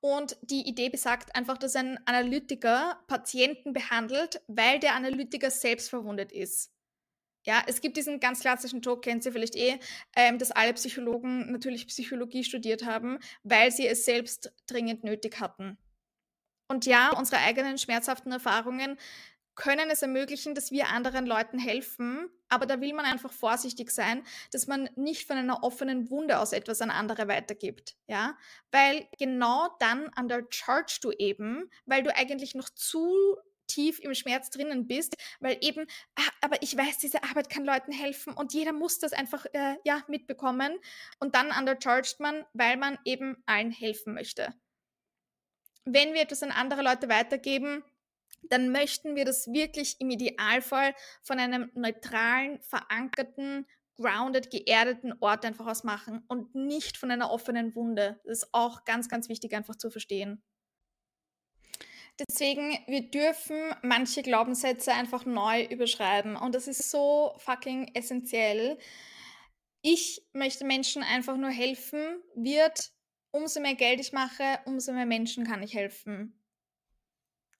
Und die Idee besagt einfach, dass ein Analytiker Patienten behandelt, weil der Analytiker selbst verwundet ist. Ja, es gibt diesen ganz klassischen Joke, kennt ihr vielleicht eh, ähm, dass alle Psychologen natürlich Psychologie studiert haben, weil sie es selbst dringend nötig hatten. Und ja, unsere eigenen schmerzhaften Erfahrungen können es ermöglichen, dass wir anderen Leuten helfen, aber da will man einfach vorsichtig sein, dass man nicht von einer offenen Wunde aus etwas an andere weitergibt, ja? Weil genau dann an der Charge du eben, weil du eigentlich noch zu tief im Schmerz drinnen bist, weil eben, ah, aber ich weiß, diese Arbeit kann Leuten helfen und jeder muss das einfach äh, ja mitbekommen und dann undercharged man, weil man eben allen helfen möchte. Wenn wir etwas an andere Leute weitergeben, dann möchten wir das wirklich im Idealfall von einem neutralen, verankerten, grounded, geerdeten Ort einfach aus machen und nicht von einer offenen Wunde. Das ist auch ganz, ganz wichtig einfach zu verstehen. Deswegen, wir dürfen manche Glaubenssätze einfach neu überschreiben und das ist so fucking essentiell. Ich möchte Menschen einfach nur helfen, wird umso mehr Geld ich mache, umso mehr Menschen kann ich helfen.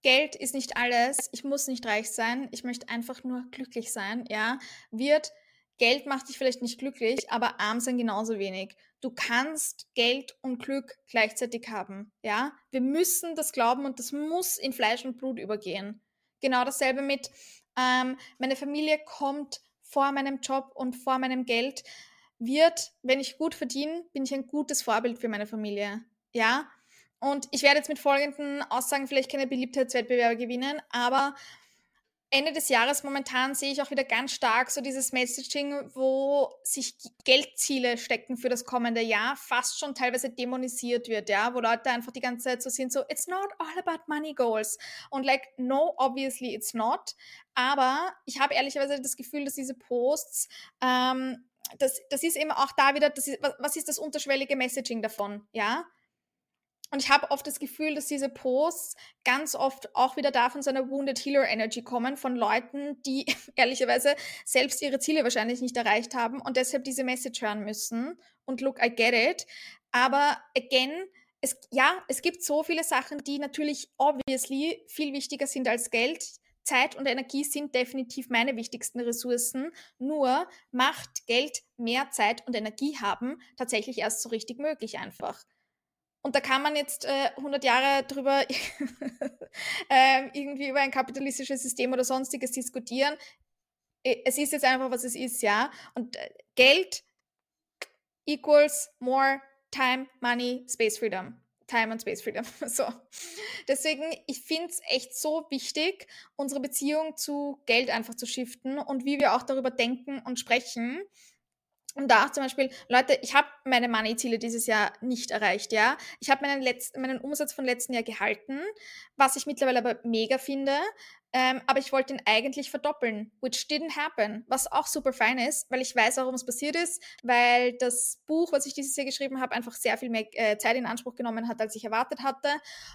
Geld ist nicht alles. Ich muss nicht reich sein. Ich möchte einfach nur glücklich sein. Ja, wird Geld macht dich vielleicht nicht glücklich, aber arm sein genauso wenig. Du kannst Geld und Glück gleichzeitig haben. Ja, wir müssen das glauben und das muss in Fleisch und Blut übergehen. Genau dasselbe mit ähm, meine Familie kommt vor meinem Job und vor meinem Geld. Wird, wenn ich gut verdiene, bin ich ein gutes Vorbild für meine Familie. Ja, Und ich werde jetzt mit folgenden Aussagen vielleicht keine Beliebtheitswettbewerbe gewinnen, aber Ende des Jahres momentan sehe ich auch wieder ganz stark so dieses Messaging, wo sich Geldziele stecken für das kommende Jahr, fast schon teilweise dämonisiert wird, ja, wo Leute einfach die ganze Zeit so sind, so, it's not all about money goals. Und like, no, obviously it's not. Aber ich habe ehrlicherweise das Gefühl, dass diese Posts, ähm, das, das ist eben auch da wieder, ist, was ist das unterschwellige Messaging davon, ja? Und ich habe oft das Gefühl, dass diese Posts ganz oft auch wieder da von so einer Wounded Healer Energy kommen, von Leuten, die ehrlicherweise selbst ihre Ziele wahrscheinlich nicht erreicht haben und deshalb diese Message hören müssen. Und look, I get it. Aber again, es, ja, es gibt so viele Sachen, die natürlich obviously viel wichtiger sind als Geld. Zeit und Energie sind definitiv meine wichtigsten Ressourcen. Nur macht Geld, mehr Zeit und Energie haben tatsächlich erst so richtig möglich einfach. Und da kann man jetzt äh, 100 Jahre drüber äh, irgendwie über ein kapitalistisches System oder sonstiges diskutieren. Es ist jetzt einfach, was es ist, ja. Und äh, Geld equals more time, money, space freedom. Time and Space Freedom. So. Deswegen, ich finde es echt so wichtig, unsere Beziehung zu Geld einfach zu shiften und wie wir auch darüber denken und sprechen. Und da auch zum Beispiel, Leute, ich habe meine Money-Ziele dieses Jahr nicht erreicht, ja. Ich habe meinen, meinen Umsatz von letzten Jahr gehalten, was ich mittlerweile aber mega finde. Ähm, aber ich wollte ihn eigentlich verdoppeln, which didn't happen, was auch super fein ist, weil ich weiß, warum es passiert ist, weil das Buch, was ich dieses Jahr geschrieben habe, einfach sehr viel mehr äh, Zeit in Anspruch genommen hat, als ich erwartet hatte.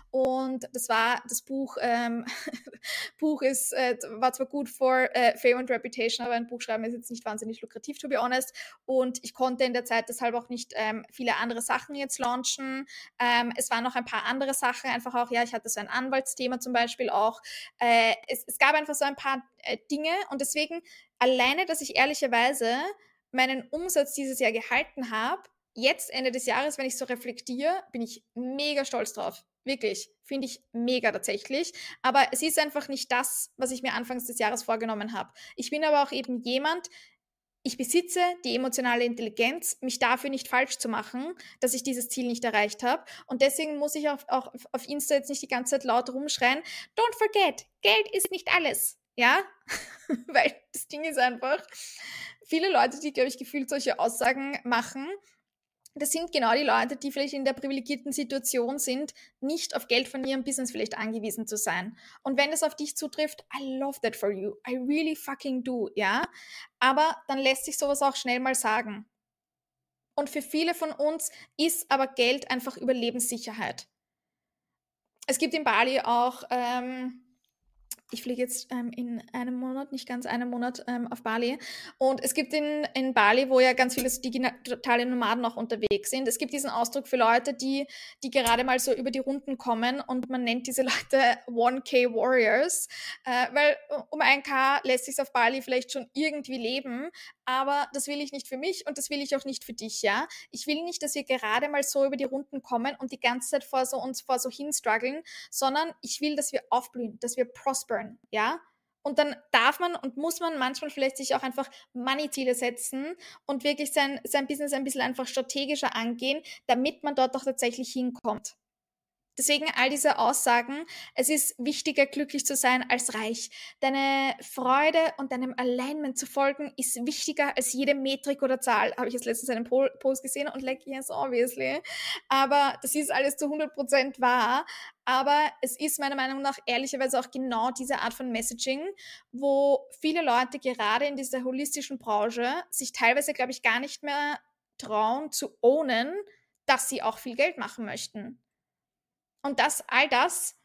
Und das war das Buch, ähm, Buch ist, äh, war zwar gut for äh, Fame and Reputation, aber ein Buch schreiben ist jetzt nicht wahnsinnig lukrativ, to be honest. Und ich konnte in der Zeit deshalb auch nicht ähm, viele andere Sachen jetzt launchen. Ähm, es waren noch ein paar andere Sachen, einfach auch, ja, ich hatte so ein Anwaltsthema zum Beispiel auch äh, es, es gab einfach so ein paar äh, Dinge und deswegen alleine, dass ich ehrlicherweise meinen Umsatz dieses Jahr gehalten habe, jetzt Ende des Jahres, wenn ich so reflektiere, bin ich mega stolz drauf. Wirklich, finde ich mega tatsächlich. Aber es ist einfach nicht das, was ich mir anfangs des Jahres vorgenommen habe. Ich bin aber auch eben jemand, ich besitze die emotionale Intelligenz, mich dafür nicht falsch zu machen, dass ich dieses Ziel nicht erreicht habe. Und deswegen muss ich auch, auch auf Insta jetzt nicht die ganze Zeit laut rumschreien, don't forget, Geld ist nicht alles. Ja, weil das Ding ist einfach, viele Leute, die, glaube ich, gefühlt solche Aussagen machen, das sind genau die Leute, die vielleicht in der privilegierten Situation sind, nicht auf Geld von ihrem Business vielleicht angewiesen zu sein. Und wenn es auf dich zutrifft, I love that for you. I really fucking do, ja. Aber dann lässt sich sowas auch schnell mal sagen. Und für viele von uns ist aber Geld einfach Überlebenssicherheit. Es gibt in Bali auch ähm, ich fliege jetzt ähm, in einem Monat, nicht ganz einem Monat ähm, auf Bali. Und es gibt in, in Bali, wo ja ganz viele digitale Nomaden auch unterwegs sind, es gibt diesen Ausdruck für Leute, die, die gerade mal so über die Runden kommen und man nennt diese Leute 1K Warriors, äh, weil um 1K lässt sich auf Bali vielleicht schon irgendwie leben, aber das will ich nicht für mich und das will ich auch nicht für dich, ja. Ich will nicht, dass wir gerade mal so über die Runden kommen und die ganze Zeit vor so uns vor so hin strugglen, sondern ich will, dass wir aufblühen, dass wir prosperen, ja. Und dann darf man und muss man manchmal vielleicht sich auch einfach Money-Ziele setzen und wirklich sein, sein Business ein bisschen einfach strategischer angehen, damit man dort auch tatsächlich hinkommt. Deswegen all diese Aussagen, es ist wichtiger, glücklich zu sein als reich. Deine Freude und deinem Alignment zu folgen ist wichtiger als jede Metrik oder Zahl. Habe ich jetzt letztens einen Post gesehen und like, yes, obviously. Aber das ist alles zu 100% wahr. Aber es ist meiner Meinung nach ehrlicherweise auch genau diese Art von Messaging, wo viele Leute gerade in dieser holistischen Branche sich teilweise, glaube ich, gar nicht mehr trauen zu ownen, dass sie auch viel Geld machen möchten. Und das, all das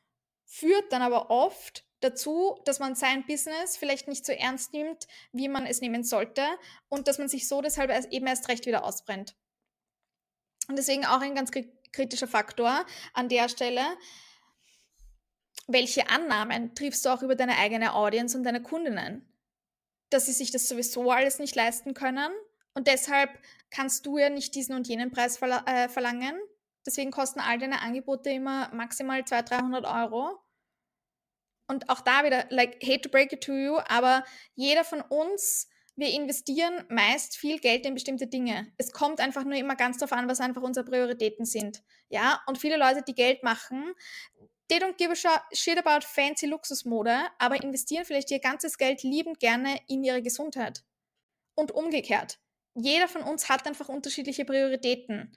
führt dann aber oft dazu, dass man sein Business vielleicht nicht so ernst nimmt, wie man es nehmen sollte und dass man sich so deshalb erst, eben erst recht wieder ausbrennt. Und deswegen auch ein ganz kritischer Faktor an der Stelle. Welche Annahmen triffst du auch über deine eigene Audience und deine Kundinnen? Dass sie sich das sowieso alles nicht leisten können und deshalb kannst du ja nicht diesen und jenen Preis verla äh, verlangen Deswegen kosten all deine Angebote immer maximal 200, 300 Euro. Und auch da wieder, like, hate to break it to you, aber jeder von uns wir investieren meist viel Geld in bestimmte Dinge. Es kommt einfach nur immer ganz darauf an, was einfach unsere Prioritäten sind. Ja, und viele Leute, die Geld machen, they don't give a shit about fancy Luxusmode, aber investieren vielleicht ihr ganzes Geld liebend gerne in ihre Gesundheit. Und umgekehrt. Jeder von uns hat einfach unterschiedliche Prioritäten.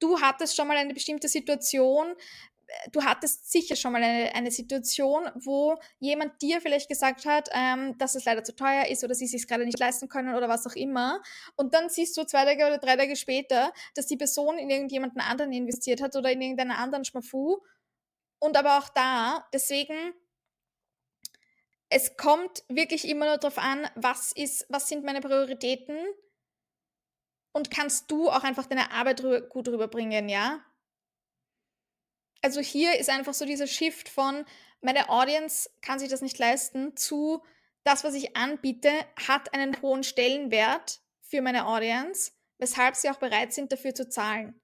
Du hattest schon mal eine bestimmte Situation, du hattest sicher schon mal eine, eine Situation, wo jemand dir vielleicht gesagt hat, ähm, dass es leider zu teuer ist oder sie es sich gerade nicht leisten können oder was auch immer. Und dann siehst du zwei Tage oder drei Tage später, dass die Person in irgendjemanden anderen investiert hat oder in irgendeinen anderen Schmafu. Und aber auch da, deswegen, es kommt wirklich immer nur darauf an, was ist, was sind meine Prioritäten und kannst du auch einfach deine Arbeit gut rüberbringen, ja? also hier ist einfach so dieser Shift von meine Audience kann sich das nicht leisten zu das, was ich anbiete, hat einen hohen Stellenwert für meine Audience, weshalb sie auch bereit sind, dafür zu zahlen.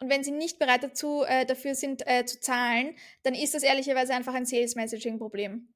Und wenn sie nicht bereit dazu, äh, dafür sind, äh, zu zahlen, dann ist das ehrlicherweise einfach ein Sales Messaging Problem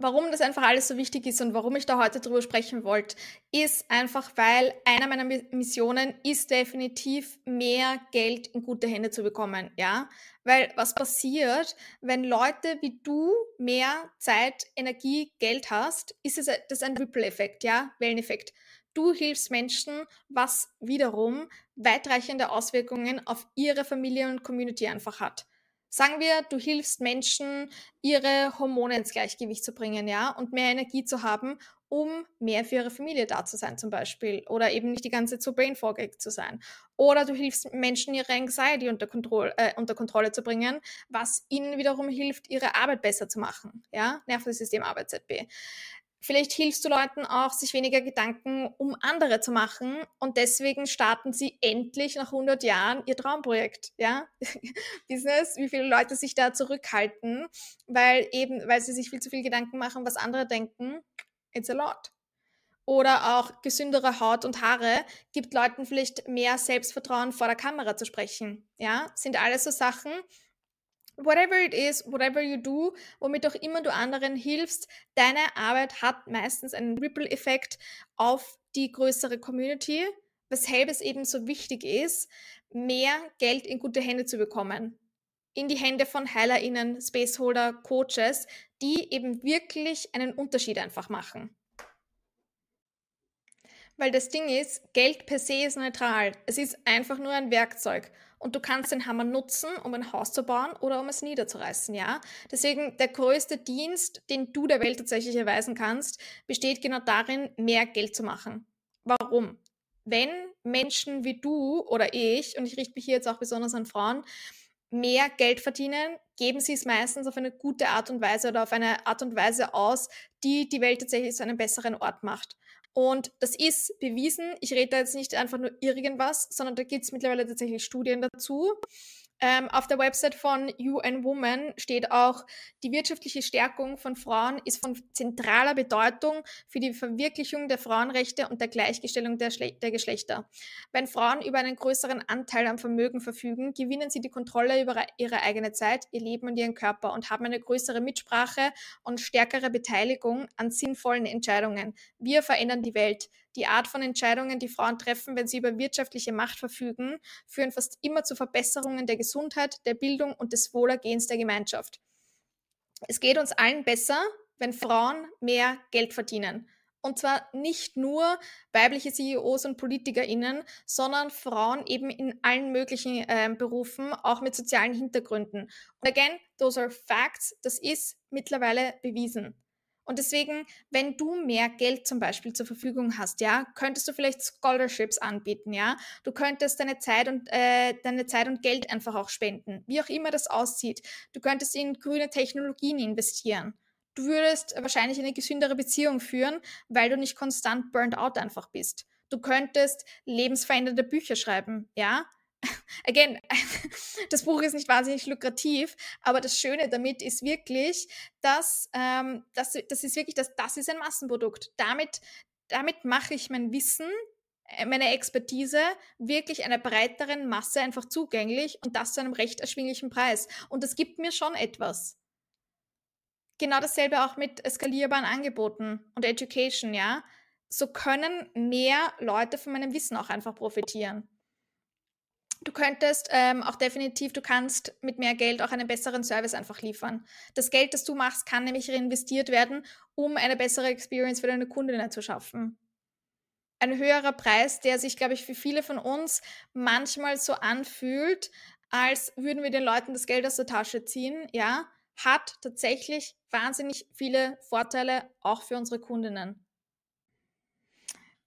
warum das einfach alles so wichtig ist und warum ich da heute drüber sprechen wollte, ist einfach, weil einer meiner Missionen ist definitiv mehr Geld in gute Hände zu bekommen, ja? Weil was passiert, wenn Leute wie du mehr Zeit, Energie, Geld hast, ist es das ein Ripple-Effekt, ja? Welleneffekt. Du hilfst Menschen, was wiederum weitreichende Auswirkungen auf ihre Familie und Community einfach hat. Sagen wir, du hilfst Menschen, ihre Hormone ins Gleichgewicht zu bringen, ja, und mehr Energie zu haben, um mehr für ihre Familie da zu sein, zum Beispiel. Oder eben nicht die ganze Zeit so brain zu sein. Oder du hilfst Menschen, ihre Anxiety unter, Kontroll, äh, unter Kontrolle zu bringen, was ihnen wiederum hilft, ihre Arbeit besser zu machen, ja, Nervensystem Arbeit ZB. Vielleicht hilfst du Leuten auch, sich weniger Gedanken um andere zu machen und deswegen starten sie endlich nach 100 Jahren ihr Traumprojekt, ja? Business, wie viele Leute sich da zurückhalten, weil eben, weil sie sich viel zu viel Gedanken machen, was andere denken. It's a lot. Oder auch gesündere Haut und Haare gibt Leuten vielleicht mehr Selbstvertrauen vor der Kamera zu sprechen, ja? Sind alles so Sachen, whatever it is, whatever you do, womit auch immer du anderen hilfst, deine Arbeit hat meistens einen Ripple-Effekt auf die größere Community, weshalb es eben so wichtig ist, mehr Geld in gute Hände zu bekommen. In die Hände von HeilerInnen, Spaceholder, Coaches, die eben wirklich einen Unterschied einfach machen. Weil das Ding ist, Geld per se ist neutral. Es ist einfach nur ein Werkzeug und du kannst den Hammer nutzen, um ein Haus zu bauen oder um es niederzureißen, ja? Deswegen der größte Dienst, den du der Welt tatsächlich erweisen kannst, besteht genau darin, mehr Geld zu machen. Warum? Wenn Menschen wie du oder ich, und ich richte mich hier jetzt auch besonders an Frauen, mehr Geld verdienen, geben sie es meistens auf eine gute Art und Weise oder auf eine Art und Weise aus, die die Welt tatsächlich zu einem besseren Ort macht. Und das ist bewiesen. Ich rede da jetzt nicht einfach nur irgendwas, sondern da gibt es mittlerweile tatsächlich Studien dazu. Ähm, auf der Website von UN Woman steht auch, die wirtschaftliche Stärkung von Frauen ist von zentraler Bedeutung für die Verwirklichung der Frauenrechte und der Gleichgestellung der, der, Geschlechter. Wenn Frauen über einen größeren Anteil am Vermögen verfügen, gewinnen sie die Kontrolle über ihre eigene Zeit, ihr Leben und ihren Körper und haben eine größere Mitsprache und stärkere Beteiligung an sinnvollen Entscheidungen. Wir verändern die Welt. Die Art von Entscheidungen, die Frauen treffen, wenn sie über wirtschaftliche Macht verfügen, führen fast immer zu Verbesserungen der Gesundheit, der Bildung und des Wohlergehens der Gemeinschaft. Es geht uns allen besser, wenn Frauen mehr Geld verdienen. Und zwar nicht nur weibliche CEOs und PolitikerInnen, sondern Frauen eben in allen möglichen äh, Berufen, auch mit sozialen Hintergründen. Und again, those are facts. Das ist mittlerweile bewiesen. Und deswegen, wenn du mehr Geld zum Beispiel zur Verfügung hast, ja, könntest du vielleicht Scholarships anbieten, ja. Du könntest deine Zeit und äh, deine Zeit und Geld einfach auch spenden, wie auch immer das aussieht. Du könntest in grüne Technologien investieren. Du würdest wahrscheinlich eine gesündere Beziehung führen, weil du nicht konstant burned out einfach bist. Du könntest lebensverändernde Bücher schreiben, ja again, das Buch ist nicht wahnsinnig lukrativ, aber das Schöne damit ist wirklich, dass, ähm, dass das ist wirklich, dass das ist ein Massenprodukt. Damit, damit mache ich mein Wissen, äh, meine Expertise wirklich einer breiteren Masse einfach zugänglich und das zu einem recht erschwinglichen Preis. Und das gibt mir schon etwas. Genau dasselbe auch mit skalierbaren Angeboten und Education, ja. So können mehr Leute von meinem Wissen auch einfach profitieren. Du könntest ähm, auch definitiv, du kannst mit mehr Geld auch einen besseren Service einfach liefern. Das Geld, das du machst, kann nämlich reinvestiert werden, um eine bessere Experience für deine Kundinnen zu schaffen. Ein höherer Preis, der sich, glaube ich, für viele von uns manchmal so anfühlt, als würden wir den Leuten das Geld aus der Tasche ziehen, ja, hat tatsächlich wahnsinnig viele Vorteile auch für unsere Kundinnen.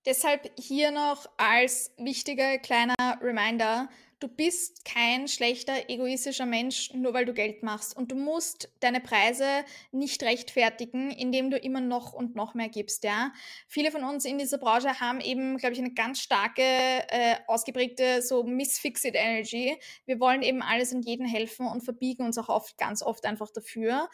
Deshalb hier noch als wichtiger kleiner Reminder, du bist kein schlechter, egoistischer Mensch, nur weil du Geld machst. Und du musst deine Preise nicht rechtfertigen, indem du immer noch und noch mehr gibst. Ja? Viele von uns in dieser Branche haben eben, glaube ich, eine ganz starke, äh, ausgeprägte so Misfixed Energy. Wir wollen eben alles und jeden helfen und verbiegen uns auch oft, ganz oft einfach dafür.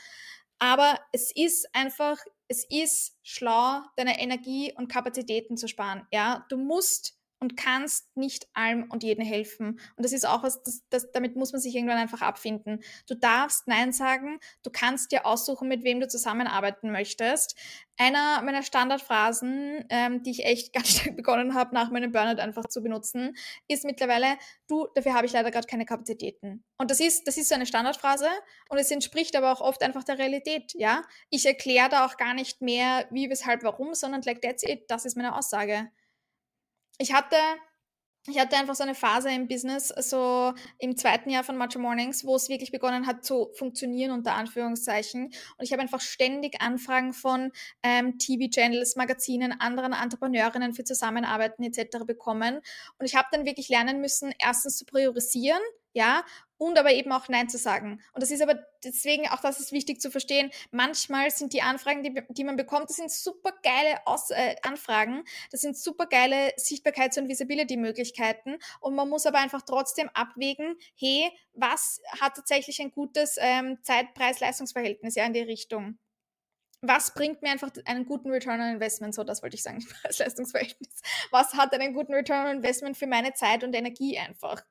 Aber es ist einfach, es ist schlau, deine Energie und Kapazitäten zu sparen. Ja, du musst und kannst nicht allem und jedem helfen. Und das ist auch was, das, das, damit muss man sich irgendwann einfach abfinden. Du darfst Nein sagen, du kannst dir aussuchen, mit wem du zusammenarbeiten möchtest. Einer meiner Standardphrasen, ähm, die ich echt ganz stark begonnen habe, nach meinem Burnout einfach zu benutzen, ist mittlerweile, du, dafür habe ich leider gerade keine Kapazitäten. Und das ist, das ist so eine Standardphrase und es entspricht aber auch oft einfach der Realität, ja. Ich erkläre da auch gar nicht mehr, wie, weshalb, warum, sondern like that's it, das ist meine Aussage ich hatte ich hatte einfach so eine Phase im Business, so im zweiten Jahr von Matcha Mornings, wo es wirklich begonnen hat zu funktionieren, unter Anführungszeichen. Und ich habe einfach ständig Anfragen von ähm, TV-Channels, Magazinen, anderen Entrepreneurinnen für Zusammenarbeiten etc. bekommen. Und ich habe dann wirklich lernen müssen, erstens zu priorisieren, ja, und aber eben auch Nein zu sagen. Und das ist aber deswegen auch, das ist wichtig zu verstehen. Manchmal sind die Anfragen, die, die man bekommt, das sind super geile Aus, äh, Anfragen, das sind super geile Sichtbarkeits- und Visibility-Möglichkeiten. Und man muss aber einfach trotzdem abwägen, hey, was hat tatsächlich ein gutes ähm, Zeit-Preis-Leistungsverhältnis ja in die Richtung? was bringt mir einfach einen guten Return on Investment? So, das wollte ich sagen, Preis-Leistungsverhältnis. Was hat einen guten Return on Investment für meine Zeit und Energie einfach?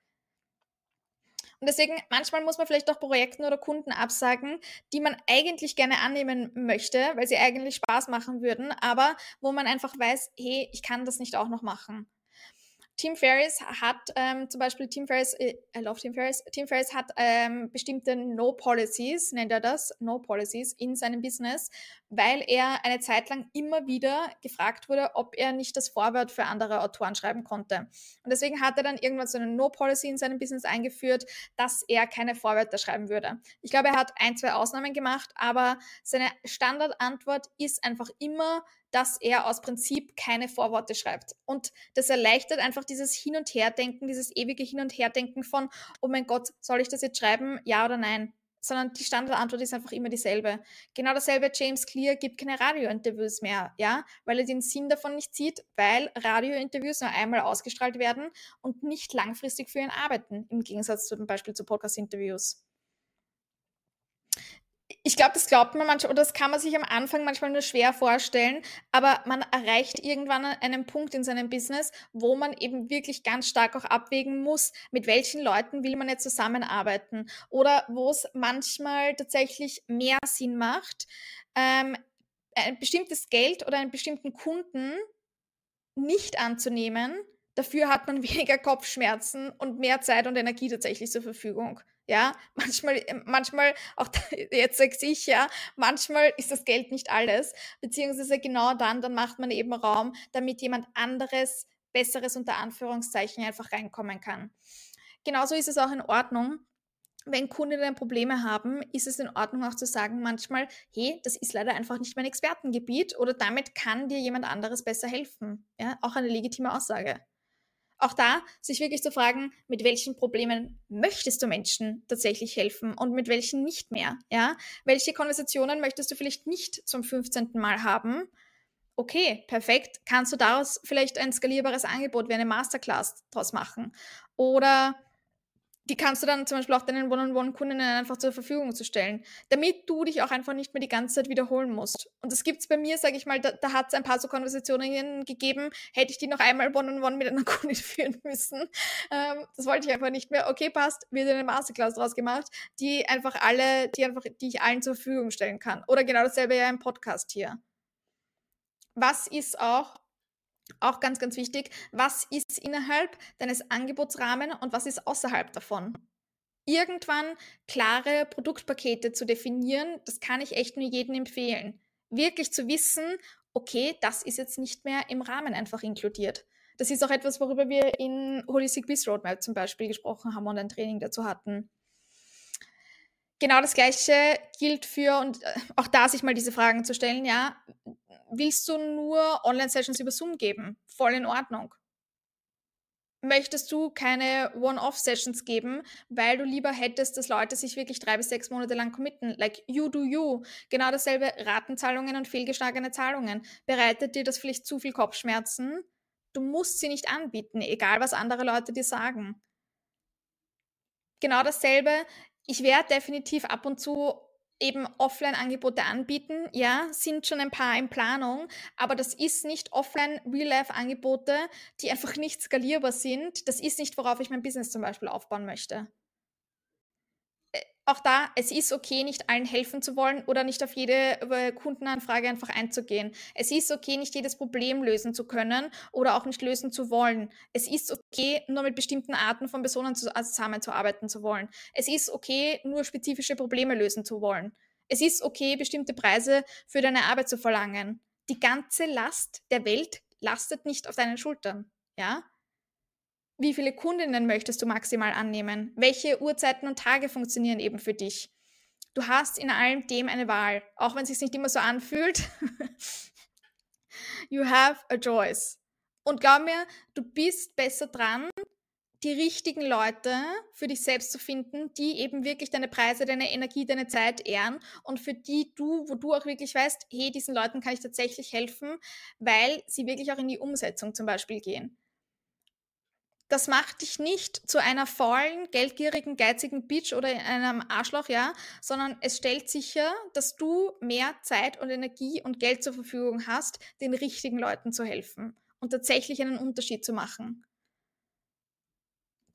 Und deswegen, manchmal muss man vielleicht auch Projekten oder Kunden absagen, die man eigentlich gerne annehmen möchte, weil sie eigentlich Spaß machen würden, aber wo man einfach weiß, hey, ich kann das nicht auch noch machen. Team Ferris hat ähm, zum Beispiel Team Ferris, äh, I love Team Ferris, Team Ferris hat ähm, bestimmte No Policies, nennt er das, No Policies in seinem Business, weil er eine Zeit lang immer wieder gefragt wurde, ob er nicht das Vorwort für andere Autoren schreiben konnte. Und deswegen hat er dann irgendwann so eine No Policy in seinem Business eingeführt, dass er keine Vorwörter schreiben würde. Ich glaube, er hat ein, zwei Ausnahmen gemacht, aber seine Standardantwort ist einfach immer, dass er aus Prinzip keine Vorworte schreibt. Und das erleichtert einfach dieses Hin- und Herdenken, dieses ewige Hin- und Herdenken von, oh mein Gott, soll ich das jetzt schreiben, ja oder nein? Sondern die Standardantwort ist einfach immer dieselbe. Genau dasselbe, James Clear gibt keine Radiointerviews mehr, ja, weil er den Sinn davon nicht sieht, weil Radiointerviews nur einmal ausgestrahlt werden und nicht langfristig für ihn arbeiten, im Gegensatz zum Beispiel zu Podcast-Interviews ich glaube, das glaubt man manchmal, oder das kann man sich am Anfang manchmal nur schwer vorstellen, aber man erreicht irgendwann einen Punkt in seinem Business, wo man eben wirklich ganz stark auch abwägen muss, mit welchen Leuten will man jetzt zusammenarbeiten oder wo es manchmal tatsächlich mehr Sinn macht, ähm, ein bestimmtes Geld oder einen bestimmten Kunden nicht anzunehmen. Dafür hat man weniger Kopfschmerzen und mehr Zeit und Energie tatsächlich zur Verfügung. Ja, manchmal, äh, manchmal, auch jetzt sage ich ja, manchmal ist das Geld nicht alles, beziehungsweise genau dann, dann macht man eben Raum, damit jemand anderes, besseres unter Anführungszeichen einfach reinkommen kann. Genauso ist es auch in Ordnung, wenn Kundinnen Probleme haben, ist es in Ordnung auch zu sagen manchmal, hey, das ist leider einfach nicht mein Expertengebiet oder damit kann dir jemand anderes besser helfen. Ja, auch eine legitime Aussage auch da sich wirklich zu fragen, mit welchen Problemen möchtest du Menschen tatsächlich helfen und mit welchen nicht mehr, ja? Welche Konversationen möchtest du vielleicht nicht zum 15. Mal haben? Okay, perfekt. Kannst du daraus vielleicht ein skalierbares Angebot wie eine Masterclass draus machen? Oder die kannst du dann zum Beispiel auch deinen One-on-One-Kundinnen einfach zur Verfügung zu stellen, damit du dich auch einfach nicht mehr die ganze Zeit wiederholen musst. Und das gibt es bei mir, sage ich mal, da, da hat es ein paar so Konversationen gegeben, hätte ich die noch einmal One-on-One -on -one mit einer Kundin führen müssen. Ähm, das wollte ich einfach nicht mehr. Okay, passt, wird eine Masterclass draus gemacht, die einfach alle, die einfach, die ich allen zur Verfügung stellen kann. Oder genau dasselbe ja im Podcast hier. Was ist auch auch ganz, ganz wichtig, was ist innerhalb deines Angebotsrahmens und was ist außerhalb davon? Irgendwann klare Produktpakete zu definieren, das kann ich echt nur jedem empfehlen. Wirklich zu wissen, okay, das ist jetzt nicht mehr im Rahmen einfach inkludiert. Das ist auch etwas, worüber wir in Holistic Biz Roadmap zum Beispiel gesprochen haben und ein Training dazu hatten. Genau das Gleiche gilt für, und äh, auch da sich mal diese Fragen zu stellen, ja, willst du nur Online-Sessions über Zoom geben? Voll in Ordnung. Möchtest du keine One-Off-Sessions geben, weil du lieber hättest, dass Leute sich wirklich drei bis sechs Monate lang committen? Like you do you. Genau dasselbe Ratenzahlungen und fehlgeschlagene Zahlungen. Bereitet dir das vielleicht zu viel Kopfschmerzen? Du musst sie nicht anbieten, egal was andere Leute dir sagen. Genau dasselbe. Ich werde definitiv ab und zu eben Offline-Angebote anbieten. Ja, sind schon ein paar in Planung, aber das ist nicht Offline-Real-Life-Angebote, die einfach nicht skalierbar sind. Das ist nicht, worauf ich mein Business zum Beispiel aufbauen möchte auch da, es ist okay, nicht allen helfen zu wollen oder nicht auf jede äh, Kundenanfrage einfach einzugehen. Es ist okay, nicht jedes Problem lösen zu können oder auch nicht lösen zu wollen. Es ist okay, nur mit bestimmten Arten von Personen zusammenzuarbeiten zu wollen. Es ist okay, nur spezifische Probleme lösen zu wollen. Es ist okay, bestimmte Preise für deine Arbeit zu verlangen. Die ganze Last der Welt lastet nicht auf deinen Schultern. Ja? Wie viele Kundinnen möchtest du maximal annehmen? Welche Uhrzeiten und Tage funktionieren eben für dich? Du hast in allem dem eine Wahl, auch wenn es sich nicht immer so anfühlt. you have a choice. Und glaub mir, du bist besser dran, die richtigen Leute für dich selbst zu finden, die eben wirklich deine Preise, deine Energie, deine Zeit ehren und für die du, wo du auch wirklich weißt, hey, diesen Leuten kann ich tatsächlich helfen, weil sie wirklich auch in die Umsetzung zum Beispiel gehen. Das macht dich nicht zu einer faulen, geldgierigen, geizigen Bitch oder einem Arschloch, ja, sondern es stellt sicher, dass du mehr Zeit und Energie und Geld zur Verfügung hast, den richtigen Leuten zu helfen und tatsächlich einen Unterschied zu machen.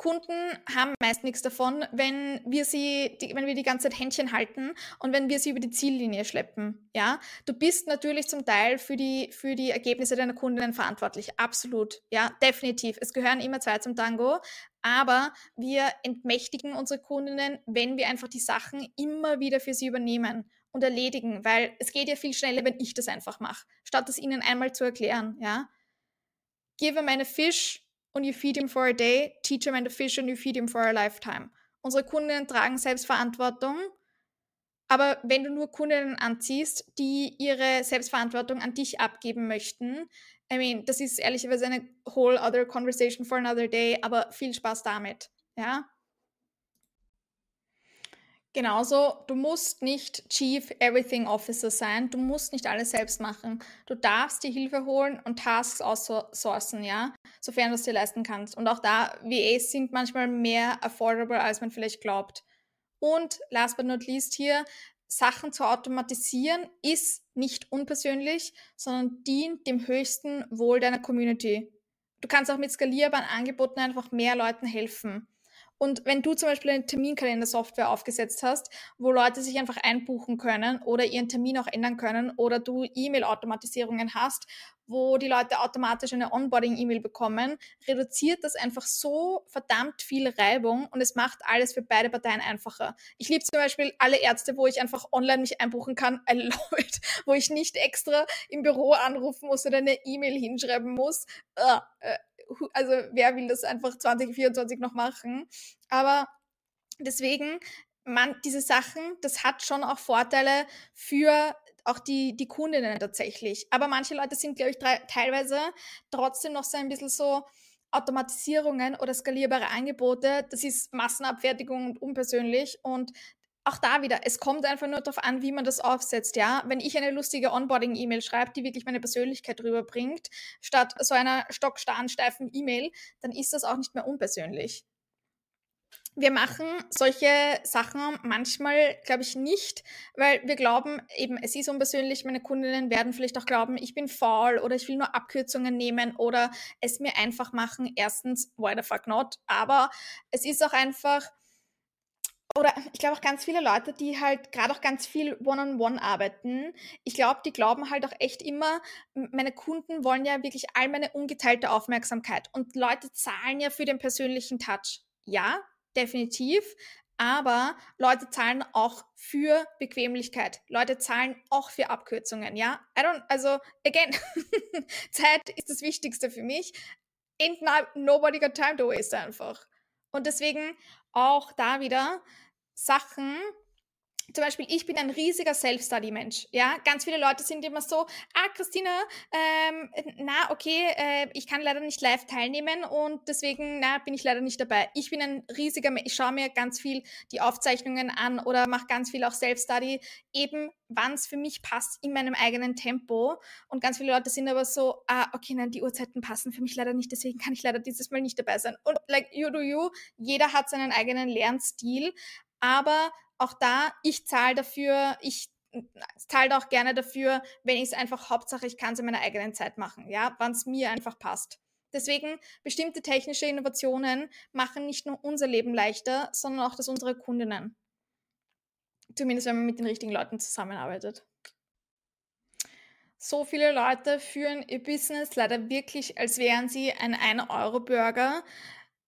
Kunden haben meist nichts davon, wenn wir sie, die, wenn wir die ganze Zeit Händchen halten und wenn wir sie über die Ziellinie schleppen. Ja, du bist natürlich zum Teil für die, für die Ergebnisse deiner Kundinnen verantwortlich. Absolut. Ja, definitiv. Es gehören immer zwei zum Tango. Aber wir entmächtigen unsere Kundinnen, wenn wir einfach die Sachen immer wieder für sie übernehmen und erledigen, weil es geht ja viel schneller, wenn ich das einfach mache, statt es ihnen einmal zu erklären. Ja, give them a fish und you feed him for a day, teach him and a fish and you feed him for a lifetime. Unsere Kundinnen tragen Selbstverantwortung, aber wenn du nur Kundinnen anziehst, die ihre Selbstverantwortung an dich abgeben möchten, I mean, das ist ehrlicherweise eine whole other conversation for another day, aber viel Spaß damit, ja? Genauso, du musst nicht Chief Everything Officer sein, du musst nicht alles selbst machen. Du darfst dir Hilfe holen und Tasks outsourcen, ja, sofern du es dir leisten kannst. Und auch da, VAs sind manchmal mehr affordable, als man vielleicht glaubt. Und last but not least hier, Sachen zu automatisieren ist nicht unpersönlich, sondern dient dem höchsten Wohl deiner Community. Du kannst auch mit skalierbaren Angeboten einfach mehr Leuten helfen. Und wenn du zum Beispiel eine Terminkalender-Software aufgesetzt hast, wo Leute sich einfach einbuchen können oder ihren Termin auch ändern können oder du E-Mail-Automatisierungen hast, wo die Leute automatisch eine Onboarding-E-Mail bekommen, reduziert das einfach so verdammt viel Reibung und es macht alles für beide Parteien einfacher. Ich liebe zum Beispiel alle Ärzte, wo ich einfach online mich einbuchen kann, I love it, wo ich nicht extra im Büro anrufen muss oder eine E-Mail hinschreiben muss. Uh, also wer will das einfach 2024 noch machen? Aber deswegen, man, diese Sachen, das hat schon auch Vorteile für auch die, die Kundinnen tatsächlich. Aber manche Leute sind, glaube ich, teilweise trotzdem noch so ein bisschen so, Automatisierungen oder skalierbare Angebote, das ist Massenabfertigung und unpersönlich und auch da wieder, es kommt einfach nur darauf an, wie man das aufsetzt, ja. Wenn ich eine lustige Onboarding-E-Mail schreibe, die wirklich meine Persönlichkeit rüberbringt, statt so einer stockstarren, steifen E-Mail, dann ist das auch nicht mehr unpersönlich. wir machen solche Sachen manchmal, glaube ich, nicht, weil wir glauben, eben, es ist unpersönlich, meine Kundinnen werden vielleicht auch glauben, ich bin faul oder ich will nur Abkürzungen nehmen oder es mir einfach machen. Erstens, why the fuck not? Aber es ist auch einfach, oder ich glaube auch ganz viele Leute, die halt gerade auch ganz viel One-on-One -on -one arbeiten, ich glaube, die glauben halt auch echt immer, meine Kunden wollen ja wirklich all meine ungeteilte Aufmerksamkeit und Leute zahlen ja für den persönlichen Touch. Ja, definitiv. Aber Leute zahlen auch für Bequemlichkeit. Leute zahlen auch für Abkürzungen, ja? I don't, also, again, Zeit ist das Wichtigste für mich. Ain't nobody got time to waste einfach. Und deswegen auch da wieder Sachen, zum Beispiel, ich bin ein riesiger Self-Study-Mensch. Ja, ganz viele Leute sind immer so, ah, Christina, ähm, na, okay, äh, ich kann leider nicht live teilnehmen und deswegen, na, bin ich leider nicht dabei. Ich bin ein riesiger, ich schaue mir ganz viel die Aufzeichnungen an oder mache ganz viel auch Self-Study, eben wann es für mich passt in meinem eigenen Tempo. Und ganz viele Leute sind aber so, ah, okay, nein, die Uhrzeiten passen für mich leider nicht, deswegen kann ich leider dieses Mal nicht dabei sein. Und like you do you, jeder hat seinen eigenen Lernstil, aber auch da, ich zahle dafür, ich zahle auch gerne dafür, wenn ich es einfach, Hauptsache, ich kann es in meiner eigenen Zeit machen, ja, wann es mir einfach passt. Deswegen, bestimmte technische Innovationen machen nicht nur unser Leben leichter, sondern auch das unserer Kundinnen. Zumindest, wenn man mit den richtigen Leuten zusammenarbeitet. So viele Leute führen ihr Business leider wirklich, als wären sie ein 1-Euro-Burger,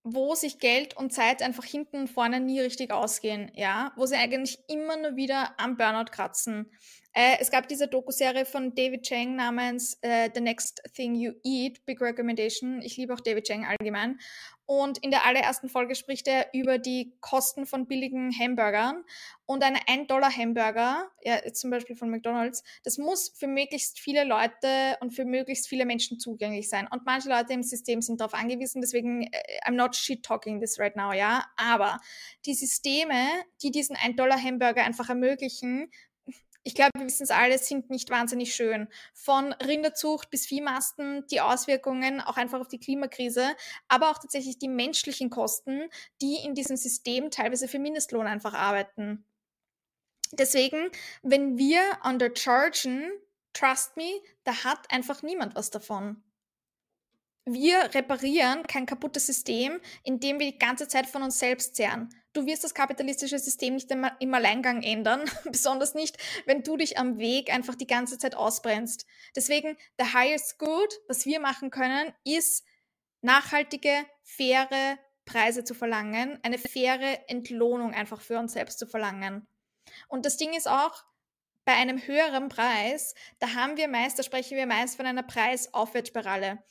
wo sich Geld und Zeit einfach hinten und vorne nie richtig ausgehen, ja, wo sie eigentlich immer nur wieder am Burnout kratzen. Äh, es gab diese Doku-Serie von David Chang namens äh, The Next Thing You Eat, Big Recommendation. Ich liebe auch David Chang allgemein. Und in der allerersten Folge spricht er über die Kosten von billigen Hamburgern. Und ein 1-Dollar-Hamburger, ja, zum Beispiel von McDonalds, das muss für möglichst viele Leute und für möglichst viele Menschen zugänglich sein. Und manche Leute im System sind darauf angewiesen, deswegen, äh, I'm not shit-talking this right now, ja. Aber die Systeme, die diesen 1-Dollar-Hamburger einfach ermöglichen, ich glaube, wir wissen es alle, sind nicht wahnsinnig schön. Von Rinderzucht bis Viehmasten, die Auswirkungen auch einfach auf die Klimakrise, aber auch tatsächlich die menschlichen Kosten, die in diesem System teilweise für Mindestlohn einfach arbeiten. Deswegen, wenn wir underchargen, trust me, da hat einfach niemand was davon. Wir reparieren kein kaputtes System, indem wir die ganze Zeit von uns selbst zehren. Du wirst das kapitalistische System nicht im Alleingang ändern, besonders nicht, wenn du dich am Weg einfach die ganze Zeit ausbrennst. Deswegen, the highest good, was wir machen können, ist nachhaltige, faire Preise zu verlangen, eine faire Entlohnung einfach für uns selbst zu verlangen. Und das Ding ist auch, bei einem höheren Preis, da haben wir meist, da sprechen wir meist von einer Preisaufwärtsspirale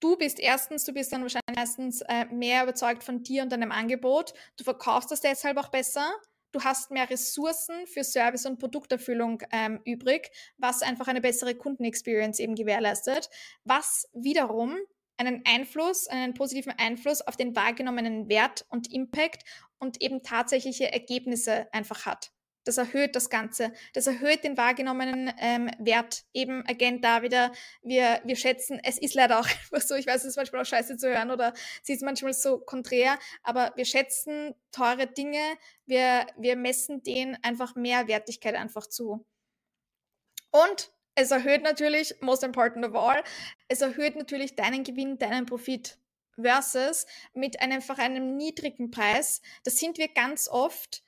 du bist erstens, du bist dann wahrscheinlich meistens äh, mehr überzeugt von dir und deinem Angebot. Du verkaufst das deshalb auch besser. Du hast mehr Ressourcen für Service und Produkterfüllung ähm, übrig, was einfach eine bessere Kundenexperience eben gewährleistet, was wiederum einen Einfluss, einen positiven Einfluss auf den wahrgenommenen Wert und Impact und eben tatsächliche Ergebnisse einfach hat. Das erhöht das Ganze. Das erhöht den wahrgenommenen ähm, Wert. Eben, again, da wieder, wir, wir schätzen, es ist leider auch einfach so, ich weiß, es ist manchmal auch scheiße zu hören oder sie ist manchmal so konträr, aber wir schätzen teure Dinge, wir, wir messen denen einfach mehr Wertigkeit einfach zu. Und es erhöht natürlich, most important of all, es erhöht natürlich deinen Gewinn, deinen Profit versus mit einem, einfach einem niedrigen Preis. Das sind wir ganz oft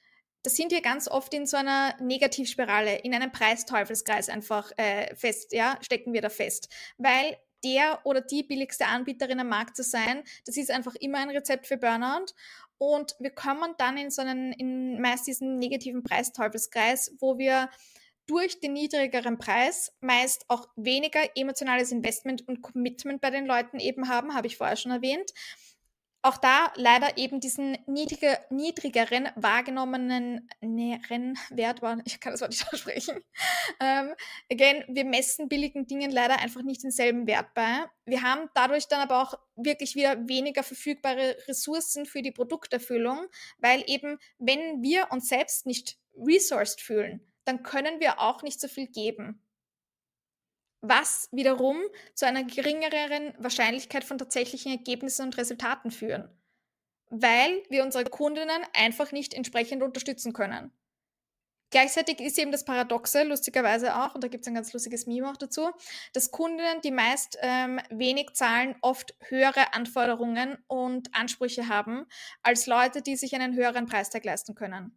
da sind wir ganz oft in so einer Negativspirale, in einem Preisteufelskreis einfach äh, fest, ja, stecken wir da fest. Weil der oder die billigste Anbieterin am Markt zu sein, das ist einfach immer ein Rezept für Burnout. Und wir kommen dann in so einen, in meist diesen negativen Preisteufelskreis, wo wir durch den niedrigeren Preis meist auch weniger emotionales Investment und Commitment bei den Leuten eben haben, habe ich vorher schon erwähnt auch da leider eben diesen niedrige, niedrigeren wahrgenommenen Wert, ich kann das Wort nicht aussprechen. Ähm, again, wir messen billigen Dingen leider einfach nicht denselben Wert bei. Wir haben dadurch dann aber auch wirklich wieder weniger verfügbare Ressourcen für die Produkterfüllung, weil eben, wenn wir uns selbst nicht resourced fühlen, dann können wir auch nicht so viel geben was wiederum zu einer geringeren Wahrscheinlichkeit von tatsächlichen Ergebnissen und Resultaten führen. weil wir unsere Kundinnen einfach nicht entsprechend unterstützen können. Gleichzeitig ist eben das Paradoxe, lustigerweise auch, und da gibt es ein ganz lustiges Meme auch dazu, dass Kundinnen, die meist ähm, wenig zahlen, oft höhere Anforderungen und Ansprüche haben, als Leute, die sich einen höheren Preistag leisten können.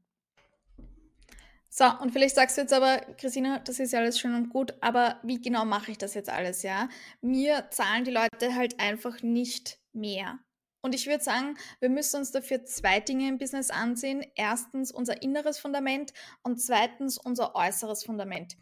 So, und vielleicht sagst du jetzt aber, Christina, das ist ja alles schön und gut, aber wie genau mache ich das jetzt alles, ja? Mir zahlen die Leute halt einfach nicht mehr. Und ich würde sagen, wir müssen uns dafür zwei Dinge im Business ansehen. Erstens unser inneres Fundament und zweitens unser äußeres Fundament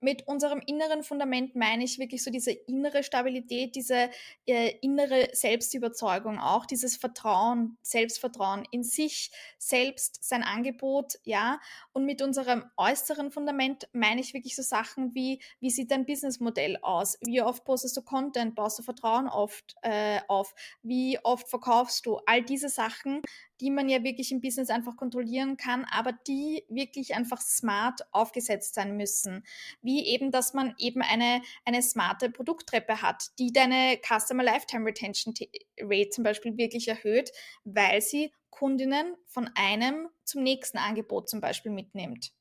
mit unserem inneren Fundament meine ich wirklich so diese innere Stabilität, diese äh, innere Selbstüberzeugung, auch dieses Vertrauen, Selbstvertrauen in sich selbst, sein Angebot, ja. Und mit unserem äußeren Fundament meine ich wirklich so Sachen wie, wie sieht dein Businessmodell aus? Wie oft postest du Content? Baust du Vertrauen oft äh, auf? Wie oft verkaufst du? All diese Sachen die man ja wirklich im Business einfach kontrollieren kann, aber die wirklich einfach smart aufgesetzt sein müssen. Wie eben, dass man eben eine, eine smarte Produkttreppe hat, die deine Customer Lifetime Retention Rate zum Beispiel wirklich erhöht, weil sie Kundinnen von einem zum nächsten Angebot zum Beispiel mitnimmt.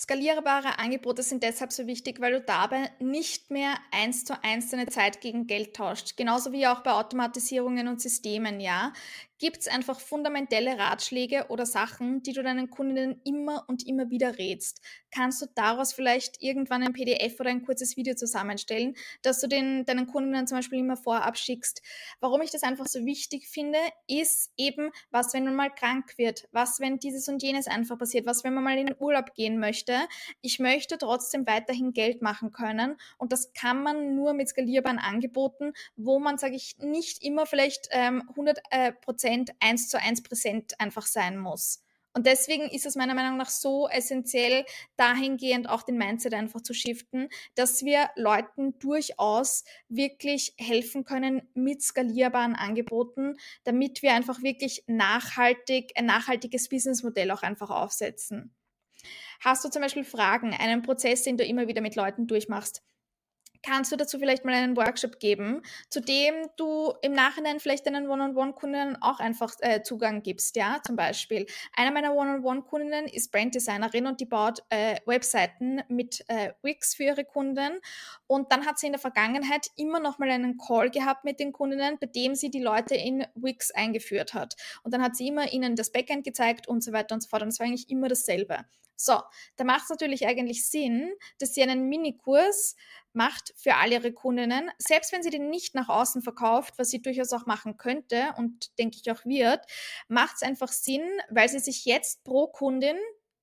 Skalierbare Angebote sind deshalb so wichtig, weil du dabei nicht mehr eins zu eins deine Zeit gegen Geld tauscht. Genauso wie auch bei Automatisierungen und Systemen, ja. Gibt es einfach fundamentelle Ratschläge oder Sachen, die du deinen Kundinnen immer und immer wieder rätst? Kannst du daraus vielleicht irgendwann ein PDF oder ein kurzes Video zusammenstellen, dass du den, deinen Kundinnen zum Beispiel immer vorab schickst? Warum ich das einfach so wichtig finde, ist eben, was, wenn man mal krank wird? Was, wenn dieses und jenes einfach passiert? Was, wenn man mal in den Urlaub gehen möchte? Ich möchte trotzdem weiterhin Geld machen können und das kann man nur mit skalierbaren Angeboten, wo man, sage ich, nicht immer vielleicht ähm, 100 äh, Prozent Prozent eins zu eins präsent einfach sein muss. Und deswegen ist es meiner Meinung nach so essentiell, dahingehend auch den Mindset einfach zu shiften, dass wir Leuten durchaus wirklich helfen können mit skalierbaren Angeboten, damit wir einfach wirklich nachhaltig, ein nachhaltiges Businessmodell auch einfach aufsetzen. Hast du zum Beispiel Fragen, einen Prozess, den du immer wieder mit Leuten durchmachst? Kannst du dazu vielleicht mal einen Workshop geben, zu dem du im Nachhinein vielleicht deinen One-on-One-Kundinnen auch einfach äh, Zugang gibst, ja, zum Beispiel. Eine meiner One-on-One-Kundinnen ist Branddesignerin und die baut äh, Webseiten mit äh, Wix für ihre Kunden und dann hat sie in der Vergangenheit immer noch mal einen Call gehabt mit den Kundinnen, bei dem sie die Leute in Wix eingeführt hat und dann hat sie immer ihnen das Backend gezeigt und so weiter und so fort und es war eigentlich immer dasselbe. So, da macht es natürlich eigentlich Sinn, dass sie einen Minikurs macht für all ihre Kundinnen, selbst wenn sie den nicht nach außen verkauft, was sie durchaus auch machen könnte und denke ich auch wird, macht es einfach Sinn, weil sie sich jetzt pro Kundin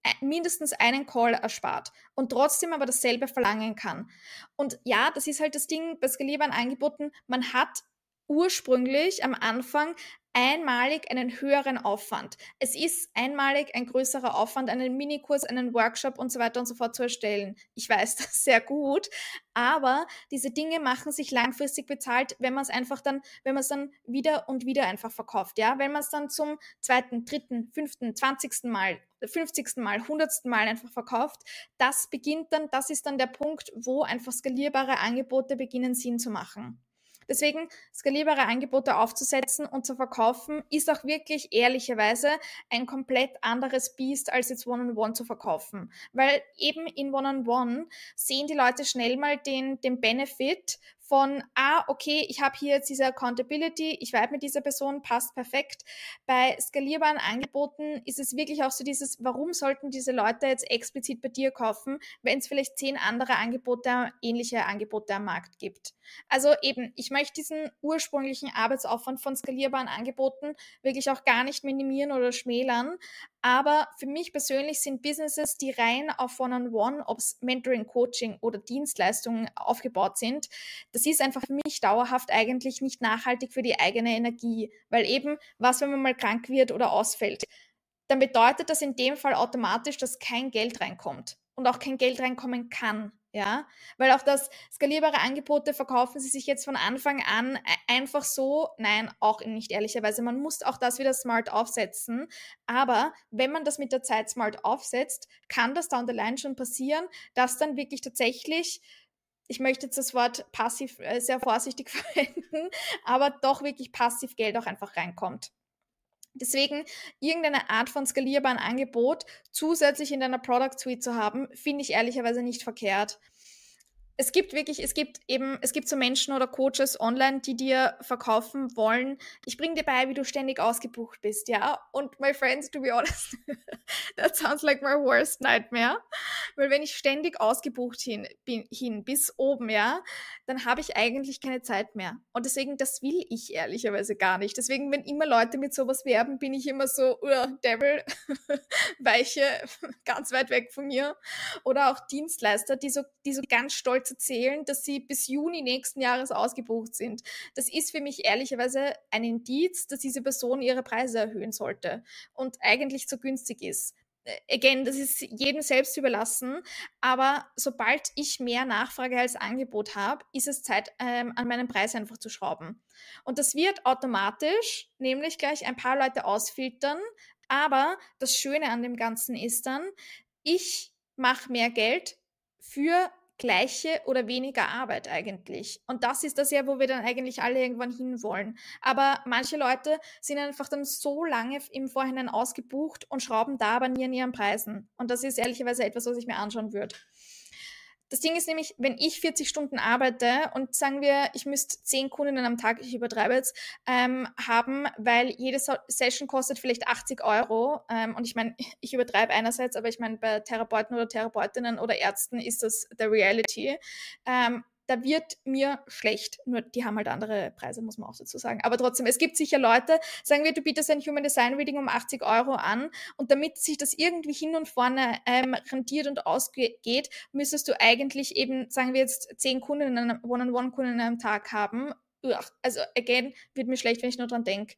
äh, mindestens einen Call erspart und trotzdem aber dasselbe verlangen kann. Und ja, das ist halt das Ding bei skalierbaren Angeboten, man hat ursprünglich am Anfang einmalig einen höheren Aufwand. Es ist einmalig ein größerer Aufwand, einen Minikurs, einen Workshop und so weiter und so fort zu erstellen. Ich weiß das sehr gut, aber diese Dinge machen sich langfristig bezahlt, wenn man es einfach dann, wenn man es dann wieder und wieder einfach verkauft, ja, wenn man es dann zum zweiten, dritten, fünften, zwanzigsten Mal 50. Mal, 100. Mal einfach verkauft. Das beginnt dann, das ist dann der Punkt, wo einfach skalierbare Angebote beginnen Sinn zu machen. Deswegen skalierbare Angebote aufzusetzen und zu verkaufen, ist auch wirklich ehrlicherweise ein komplett anderes Biest, als jetzt One-on-One -on -One zu verkaufen. Weil eben in One-on-One -on -One sehen die Leute schnell mal den, den Benefit von, ah, okay, ich habe hier jetzt diese Accountability, ich weiß mit dieser Person, passt perfekt. Bei skalierbaren Angeboten ist es wirklich auch so dieses, warum sollten diese Leute jetzt explizit bei dir kaufen, wenn es vielleicht zehn andere Angebote, ähnliche Angebote am Markt gibt. Also eben, ich möchte diesen ursprünglichen Arbeitsaufwand von skalierbaren Angeboten wirklich auch gar nicht minimieren oder schmälern, aber für mich persönlich sind Businesses, die rein auf One-on-One, ob es Mentoring, Coaching oder Dienstleistungen aufgebaut sind, das ist einfach für mich dauerhaft eigentlich nicht nachhaltig für die eigene Energie. Weil eben, was, wenn man mal krank wird oder ausfällt, dann bedeutet das in dem Fall automatisch, dass kein Geld reinkommt und auch kein Geld reinkommen kann. Ja, weil auch das skalierbare Angebote verkaufen sie sich jetzt von Anfang an e-, einfach so, nein, auch nicht ehrlicherweise. Man muss auch das wieder smart aufsetzen. Aber wenn man das mit der Zeit smart aufsetzt, kann das down the line schon passieren, dass dann wirklich tatsächlich ich möchte jetzt das Wort passiv äh, sehr vorsichtig verwenden, aber doch wirklich passiv Geld auch einfach reinkommt. Deswegen irgendeine Art von skalierbaren Angebot zusätzlich in deiner Product Suite zu haben, finde ich ehrlicherweise nicht verkehrt es gibt wirklich, es gibt eben, es gibt so Menschen oder Coaches online, die dir verkaufen wollen, ich bringe dir bei, wie du ständig ausgebucht bist, ja. Und my friends, to be honest, that sounds like my worst nightmare. Weil wenn ich ständig ausgebucht hin, bin, hin bis oben, ja, dann habe ich eigentlich keine Zeit mehr. Und deswegen, das will ich ehrlicherweise gar nicht. Deswegen, wenn immer Leute mit sowas werben, bin ich immer so, uh, Devil, weiche, ganz weit weg von mir. Oder auch Dienstleister, die so, die so ganz stolz erzählen, dass sie bis Juni nächsten Jahres ausgebucht sind. Das ist für mich ehrlicherweise ein Indiz, dass diese Person ihre Preise erhöhen sollte und eigentlich zu günstig ist. Äh, again, das ist jedem selbst überlassen, aber sobald ich mehr Nachfrage als Angebot habe, ist es Zeit, ähm, an meinen Preis einfach zu schrauben. Und das wird automatisch nämlich gleich ein paar Leute ausfiltern, aber das Schöne an dem Ganzen ist dann, ich mache mehr Geld für gleiche oder weniger Arbeit eigentlich. Und das ist das ja, wo wir dann eigentlich alle irgendwann hinwollen. Aber manche Leute sind einfach dann so lange im Vorhinein ausgebucht und schrauben da aber nie an ihren Preisen. Und das ist ehrlicherweise etwas, was ich mir anschauen würde. Das Ding ist nämlich, wenn ich 40 Stunden arbeite und sagen wir, ich müsste 10 Kundinnen am Tag, ich übertreibe jetzt, ähm, haben, weil jede so Session kostet vielleicht 80 Euro. Ähm, und ich meine, ich übertreibe einerseits, aber ich meine, bei Therapeuten oder Therapeutinnen oder Ärzten ist das der Reality. Ähm, da wird mir schlecht. Nur die haben halt andere Preise, muss man auch dazu sagen. Aber trotzdem, es gibt sicher Leute, sagen wir, du bietest ein Human Design Reading um 80 Euro an und damit sich das irgendwie hin und vorne ähm, rentiert und ausgeht, müsstest du eigentlich eben, sagen wir jetzt, zehn Kundinnen, One-on-One-Kundinnen am Tag haben. Also, again, wird mir schlecht, wenn ich nur dran denke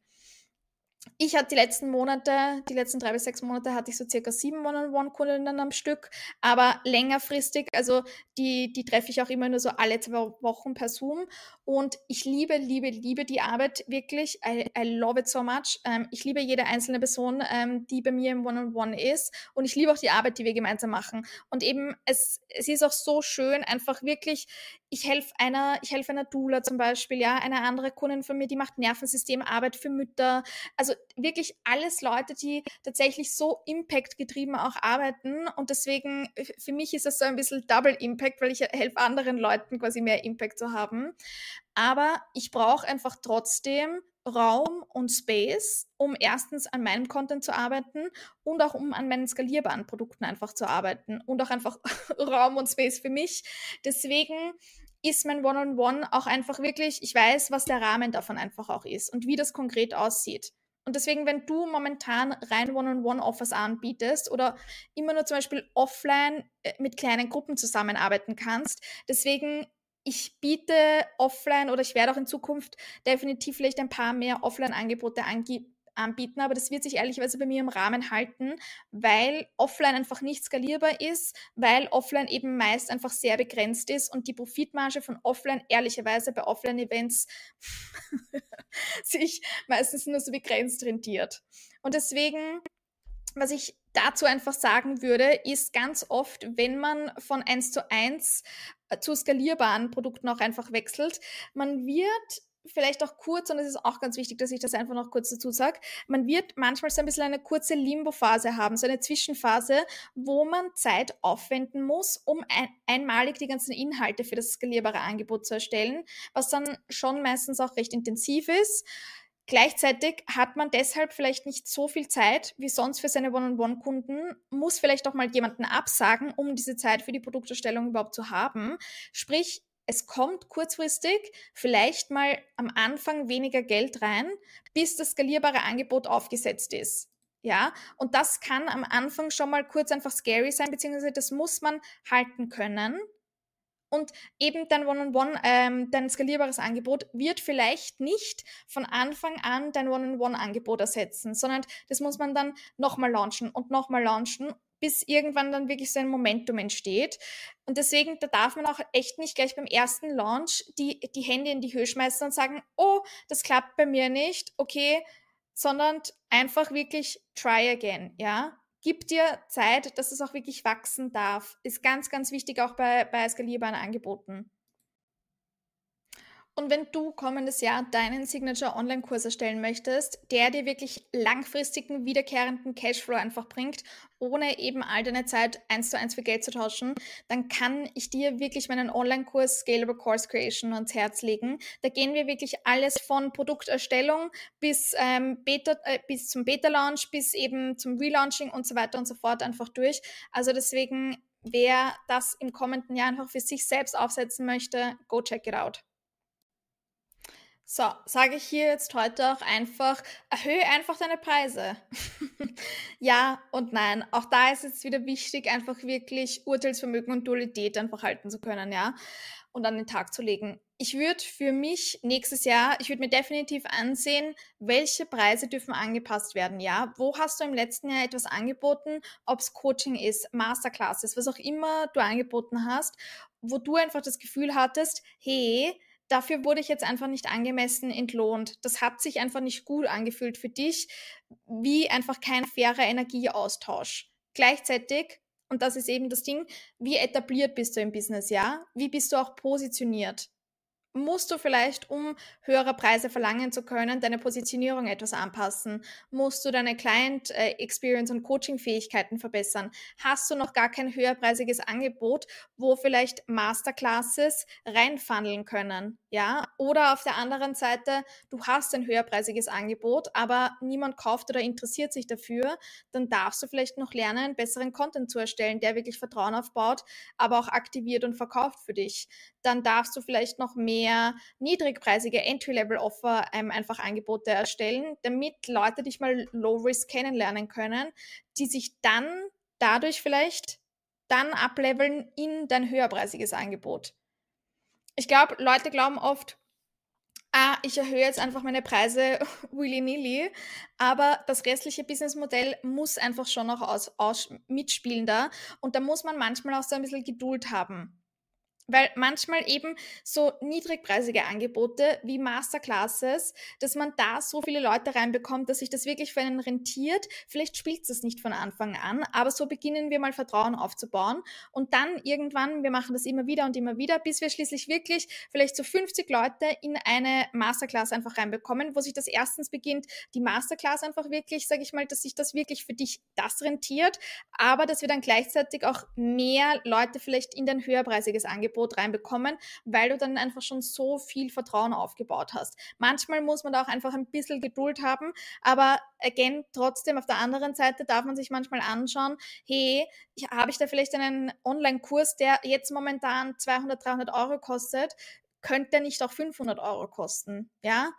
ich hatte die letzten Monate, die letzten drei bis sechs Monate hatte ich so circa sieben One-on-One-Kundinnen am Stück, aber längerfristig, also die, die treffe ich auch immer nur so alle zwei Wochen per Zoom und ich liebe, liebe, liebe die Arbeit wirklich. I, I love it so much. Ähm, ich liebe jede einzelne Person, ähm, die bei mir im One-on-One -on -One ist und ich liebe auch die Arbeit, die wir gemeinsam machen und eben es, es ist auch so schön, einfach wirklich, ich helfe einer, ich helfe einer Doula zum Beispiel, ja, eine andere Kundin von mir, die macht Nervensystemarbeit für Mütter, also wirklich alles Leute, die tatsächlich so Impact-getrieben auch arbeiten. Und deswegen, äh, für mich ist das so ein bisschen Double Impact, weil ich helfe anderen Leuten quasi mehr Impact zu haben. Aber ich brauche einfach trotzdem Raum und Space, um erstens an meinem Content zu arbeiten und auch um an meinen skalierbaren Produkten einfach zu arbeiten und auch einfach Raum und Space für mich. Deswegen ist mein One-on-One -on -One auch einfach wirklich, ich weiß, was der Rahmen davon einfach auch ist und wie das konkret aussieht. Und deswegen, wenn du momentan rein One-on-One-Offers anbietest oder immer nur zum Beispiel offline äh, mit kleinen Gruppen zusammenarbeiten kannst, deswegen ich biete offline oder ich werde auch in Zukunft definitiv vielleicht ein paar mehr Offline-Angebote angeben anbieten, aber das wird sich ehrlicherweise bei mir im Rahmen halten, weil offline einfach nicht skalierbar ist, weil offline eben meist einfach sehr begrenzt ist und die Profitmarge von offline ehrlicherweise bei Offline-Events sich meistens nur so begrenzt rentiert. Und deswegen, was ich dazu einfach sagen würde, ist ganz oft, wenn man von 1 zu 1 äh, zu skalierbaren Produkten auch einfach wechselt, man wird vielleicht auch kurz, und es ist auch ganz wichtig, dass ich das einfach noch kurz dazu sage, man wird manchmal so ein bisschen eine kurze Limbo-Phase haben, so eine Zwischenphase, wo man Zeit aufwenden muss, um ein, einmalig die ganzen Inhalte für das skalierbare Angebot zu erstellen, was dann schon meistens auch recht intensiv ist. Gleichzeitig hat man deshalb vielleicht nicht so viel Zeit wie sonst für seine One-on-One-Kunden, muss vielleicht auch mal jemanden absagen, um diese Zeit für die Produkterstellung überhaupt zu haben. Sprich, es kommt kurzfristig vielleicht mal am Anfang weniger Geld rein, bis das skalierbare Angebot aufgesetzt ist. Ja, und das kann am Anfang schon mal kurz einfach scary sein, beziehungsweise das muss man halten können. Und eben dein One-on-One, -on -One, ähm, dein skalierbares Angebot wird vielleicht nicht von Anfang an dein One-on-One-Angebot ersetzen, sondern das muss man dann nochmal launchen und nochmal launchen bis irgendwann dann wirklich so ein Momentum entsteht. Und deswegen, da darf man auch echt nicht gleich beim ersten Launch die, die Hände in die Höhe schmeißen und sagen, oh, das klappt bei mir nicht, okay, sondern einfach wirklich try again, ja. Gib dir Zeit, dass es auch wirklich wachsen darf. Ist ganz, ganz wichtig auch bei, bei skalierbaren Angeboten. Und wenn du kommendes Jahr deinen Signature Online-Kurs erstellen möchtest, der dir wirklich langfristigen, wiederkehrenden Cashflow einfach bringt, ohne eben all deine Zeit eins zu eins für Geld zu tauschen, dann kann ich dir wirklich meinen Online-Kurs Scalable Course Creation ans Herz legen. Da gehen wir wirklich alles von Produkterstellung bis, ähm, Beta, äh, bis zum Beta-Launch, bis eben zum Relaunching und so weiter und so fort einfach durch. Also deswegen, wer das im kommenden Jahr einfach für sich selbst aufsetzen möchte, go check it out. So, sage ich hier jetzt heute auch einfach, erhöhe einfach deine Preise. ja und nein. Auch da ist es wieder wichtig, einfach wirklich Urteilsvermögen und Dualität einfach halten zu können, ja, und an den Tag zu legen. Ich würde für mich nächstes Jahr, ich würde mir definitiv ansehen, welche Preise dürfen angepasst werden, ja. Wo hast du im letzten Jahr etwas angeboten, ob es Coaching ist, Masterclasses, was auch immer du angeboten hast, wo du einfach das Gefühl hattest, hey, dafür wurde ich jetzt einfach nicht angemessen entlohnt. Das hat sich einfach nicht gut angefühlt für dich, wie einfach kein fairer Energieaustausch. Gleichzeitig, und das ist eben das Ding, wie etabliert bist du im Business, ja? Wie bist du auch positioniert? musst du vielleicht, um höhere Preise verlangen zu können, deine Positionierung etwas anpassen? Musst du deine Client äh, Experience und Coaching Fähigkeiten verbessern? Hast du noch gar kein höherpreisiges Angebot, wo vielleicht Masterclasses reinfandeln können? Ja? Oder auf der anderen Seite, du hast ein höherpreisiges Angebot, aber niemand kauft oder interessiert sich dafür, dann darfst du vielleicht noch lernen, besseren Content zu erstellen, der wirklich Vertrauen aufbaut, aber auch aktiviert und verkauft für dich. Dann darfst du vielleicht noch mehr mehr niedrigpreisige Entry-Level-Offer ähm, einfach Angebote erstellen, damit Leute dich mal Low-Risk kennenlernen können, die sich dann dadurch vielleicht dann ableveln in dein höherpreisiges Angebot. Ich glaube, Leute glauben oft, ah, ich erhöhe jetzt einfach meine Preise willy-nilly, aber das restliche Businessmodell muss einfach schon noch aus, aus mitspielen da und da muss man manchmal auch so ein bisschen Geduld haben. Weil manchmal eben so niedrigpreisige Angebote wie Masterclasses, dass man da so viele Leute reinbekommt, dass sich das wirklich für einen rentiert. Vielleicht spielt es nicht von Anfang an, aber so beginnen wir mal Vertrauen aufzubauen und dann irgendwann, wir machen das immer wieder und immer wieder, bis wir schließlich wirklich vielleicht so 50 Leute in eine Masterclass einfach reinbekommen, wo sich das erstens beginnt, die Masterclass einfach wirklich, sage ich mal, dass sich das wirklich für dich das rentiert, aber dass wir dann gleichzeitig auch mehr Leute vielleicht in dein höherpreisiges Angebot Angebot reinbekommen, weil du dann einfach schon so viel Vertrauen aufgebaut hast. Manchmal muss man da auch einfach ein bisschen Geduld haben, aber again, trotzdem auf der anderen Seite darf man sich manchmal anschauen, hey, habe ich da vielleicht einen Online-Kurs, der jetzt momentan 200, 300 Euro kostet, könnte der nicht auch 500 Euro kosten, ja?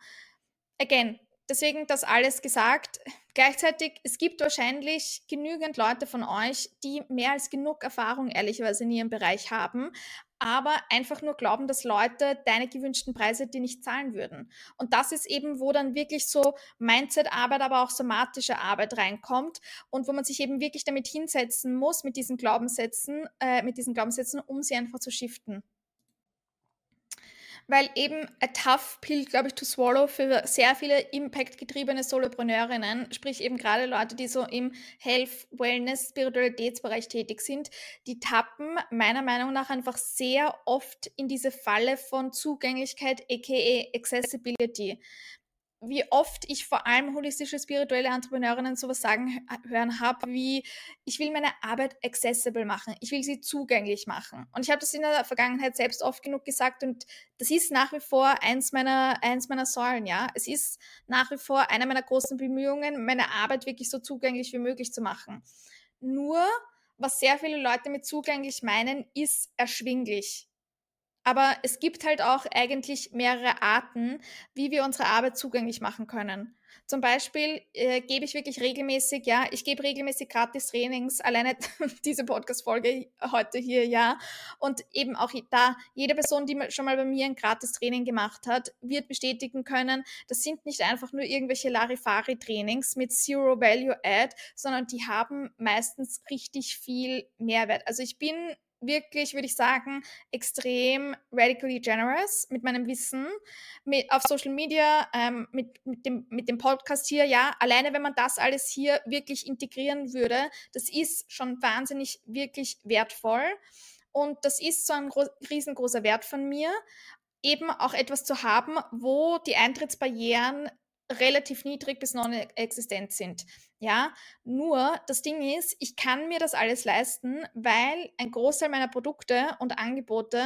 Again, deswegen das alles gesagt. Gleichzeitig, es gibt wahrscheinlich genügend Leute von euch, die mehr als genug Erfahrung ehrlicherweise in ihrem Bereich haben, aber einfach nur glauben, dass Leute deine gewünschten Preise dir nicht zahlen würden. Und das ist eben, wo dann wirklich so Mindset-Arbeit, aber auch somatische Arbeit reinkommt und wo man sich eben wirklich damit hinsetzen muss, mit diesen Glaubenssätzen, äh, mit diesen Glaubenssätzen, um sie einfach zu shiften weil eben a tough pill, glaube ich, to swallow für sehr viele impactgetriebene Solopreneurinnen, sprich eben gerade Leute, die so im Health, Wellness, Spiritualitätsbereich tätig sind, die tappen meiner Meinung nach einfach sehr oft in diese Falle von Zugänglichkeit, aka Accessibility wie oft ich vor allem holistische spirituelle Entrepreneurinnen sowas sagen hören habe, wie ich will meine Arbeit accessible machen, ich will sie zugänglich machen. Und ich habe das in der Vergangenheit selbst oft genug gesagt und das ist nach wie vor eins meiner, eins meiner Säulen, ja. Es ist nach wie vor eine meiner großen Bemühungen, meine Arbeit wirklich so zugänglich wie möglich zu machen. Nur, was sehr viele Leute mit zugänglich meinen, ist erschwinglich. Aber es gibt halt auch eigentlich mehrere Arten, wie wir unsere Arbeit zugänglich machen können. Zum Beispiel äh, gebe ich wirklich regelmäßig, ja, ich gebe regelmäßig gratis Trainings, alleine diese Podcast-Folge heute hier, ja. Und eben auch da, jede Person, die schon mal bei mir ein gratis Training gemacht hat, wird bestätigen können, das sind nicht einfach nur irgendwelche Larifari-Trainings mit Zero Value Add, sondern die haben meistens richtig viel Mehrwert. Also ich bin wirklich, würde ich sagen, extrem radically generous mit meinem Wissen, mit, auf Social Media, ähm, mit, mit, dem, mit dem Podcast hier. Ja, alleine wenn man das alles hier wirklich integrieren würde, das ist schon wahnsinnig, wirklich wertvoll. Und das ist so ein riesengroßer Wert von mir. eben auch etwas zu haben, wo die Eintrittsbarrieren relativ niedrig bis non-existent sind. Ja, nur das Ding ist, ich kann mir das alles leisten, weil ein Großteil meiner Produkte und Angebote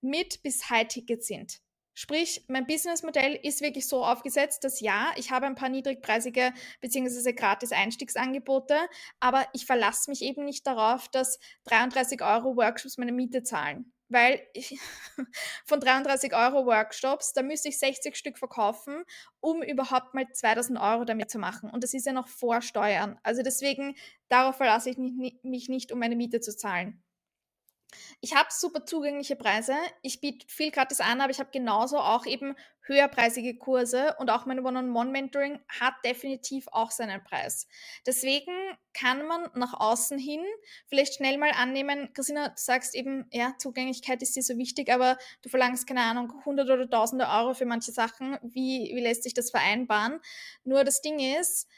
mit bis High-Ticket sind. Sprich, mein Businessmodell ist wirklich so aufgesetzt, dass ja, ich habe ein paar niedrigpreisige bzw. gratis Einstiegsangebote, aber ich verlasse mich eben nicht darauf, dass 33 Euro Workshops meine Miete zahlen. Weil ich, von 33 Euro Workshops, da müsste ich 60 Stück verkaufen, um überhaupt mal 2000 Euro damit zu machen. Und das ist ja noch vor Steuern. Also deswegen, darauf verlasse ich mich nicht, um meine Miete zu zahlen. Ich habe super zugängliche Preise. Ich biete viel gratis an, aber ich habe genauso auch eben höherpreisige Kurse und auch mein One-on-One-Mentoring hat definitiv auch seinen Preis. Deswegen kann man nach außen hin vielleicht schnell mal annehmen, Christina, du sagst eben, ja, Zugänglichkeit ist dir so wichtig, aber du verlangst, keine Ahnung, hundert oder tausende Euro für manche Sachen. Wie, wie lässt sich das vereinbaren? Nur das Ding ist,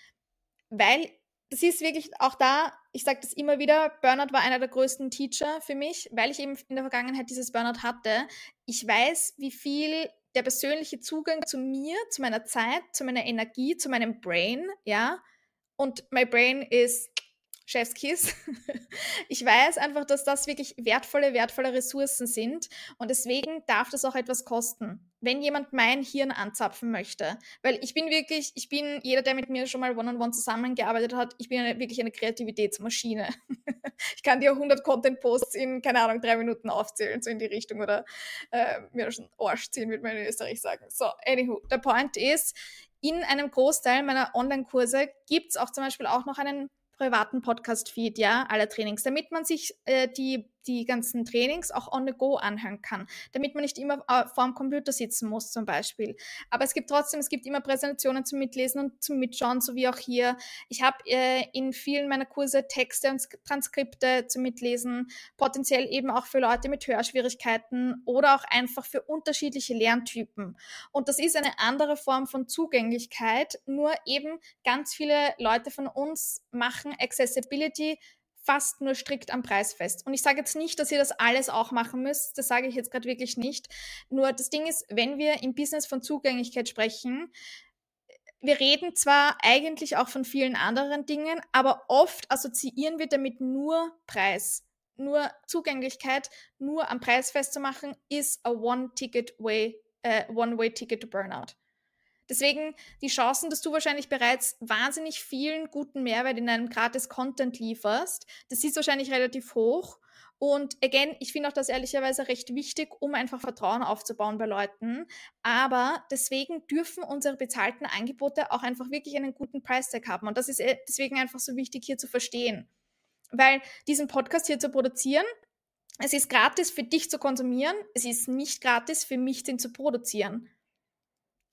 weil das ist wirklich auch da, ich sage das immer wieder, Burnout war einer der größten Teacher für mich, weil ich eben in der Vergangenheit dieses Burnout hatte. Ich weiß, wie viel der persönliche Zugang zu mir, zu meiner Zeit, zu meiner Energie, zu meinem Brain, ja, und my brain is Chefskiss. ich weiß einfach, dass das wirklich wertvolle, wertvolle Ressourcen sind und deswegen darf das auch etwas kosten. Wenn jemand mein Hirn anzapfen möchte, weil ich bin wirklich, ich bin jeder, der mit mir schon mal one-on-one -on -one zusammengearbeitet hat, ich bin eine, wirklich eine Kreativitätsmaschine. ich kann dir 100 Content-Posts in, keine Ahnung, drei Minuten aufzählen, so in die Richtung oder äh, mir schon Arsch ziehen, würde man in Österreich sagen. So, anywho, der Point ist, in einem Großteil meiner Online-Kurse gibt es auch zum Beispiel auch noch einen privaten Podcast-Feed, ja, aller Trainings, damit man sich äh, die die ganzen Trainings auch on the go anhören kann, damit man nicht immer äh, vor dem Computer sitzen muss zum Beispiel. Aber es gibt trotzdem, es gibt immer Präsentationen zum Mitlesen und zum Mitschauen, so wie auch hier. Ich habe äh, in vielen meiner Kurse Texte und Transkripte zum Mitlesen, potenziell eben auch für Leute mit Hörschwierigkeiten oder auch einfach für unterschiedliche Lerntypen. Und das ist eine andere Form von Zugänglichkeit, nur eben ganz viele Leute von uns machen Accessibility fast nur strikt am Preis fest. Und ich sage jetzt nicht, dass ihr das alles auch machen müsst, das sage ich jetzt gerade wirklich nicht. Nur das Ding ist, wenn wir im Business von Zugänglichkeit sprechen, wir reden zwar eigentlich auch von vielen anderen Dingen, aber oft assoziieren wir damit nur Preis. Nur Zugänglichkeit, nur am Preis festzumachen, ist a one-ticket-way, uh, one-way-ticket to Burnout. Deswegen die Chancen, dass du wahrscheinlich bereits wahnsinnig vielen guten Mehrwert in einem gratis Content lieferst, das ist wahrscheinlich relativ hoch. Und again, ich finde auch das ehrlicherweise recht wichtig, um einfach Vertrauen aufzubauen bei Leuten. Aber deswegen dürfen unsere bezahlten Angebote auch einfach wirklich einen guten Price-Tag haben. Und das ist äh, deswegen einfach so wichtig hier zu verstehen. Weil diesen Podcast hier zu produzieren, es ist gratis für dich zu konsumieren, es ist nicht gratis für mich, den zu produzieren.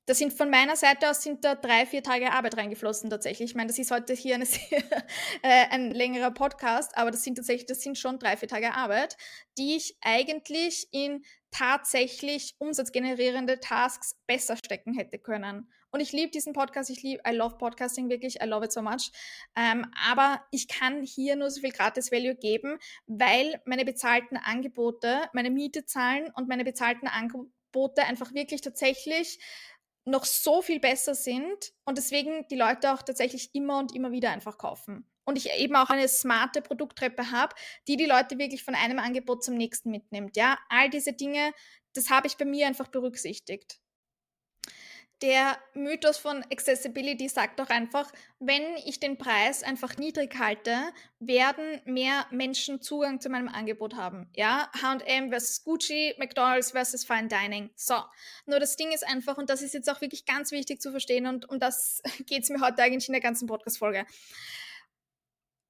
Da sind von meiner Seite aus sind da drei, vier Tage Arbeit reingeflossen tatsächlich. Ich meine, das ist heute hier eine sehr, äh, ein längerer Podcast, aber das sind tatsächlich, das sind schon drei, vier Tage Arbeit, die ich eigentlich in tatsächlich umsatzgenerierende Tasks besser stecken hätte können. Und ich liebe diesen Podcast, ich liebe, I love Podcasting wirklich, I love it so much. Ähm, aber ich kann hier nur so viel gratis Value geben, weil meine bezahlten Angebote, meine Miete zahlen und meine bezahlten Angebote einfach wirklich tatsächlich noch so viel besser sind und deswegen die Leute auch tatsächlich immer und immer wieder einfach kaufen. Und ich eben auch eine smarte Produkttreppe habe, die die Leute wirklich von einem Angebot zum nächsten mitnimmt. Ja, all diese Dinge, das habe ich bei mir einfach berücksichtigt der Mythos von Accessibility sagt doch einfach, wenn ich den Preis einfach niedrig halte, werden mehr Menschen Zugang zu meinem Angebot haben. Ja, H&M versus Gucci, McDonald's versus Fine Dining. So, nur das Ding ist einfach, und das ist jetzt auch wirklich ganz wichtig zu verstehen, und um das geht es mir heute eigentlich in der ganzen Podcast-Folge.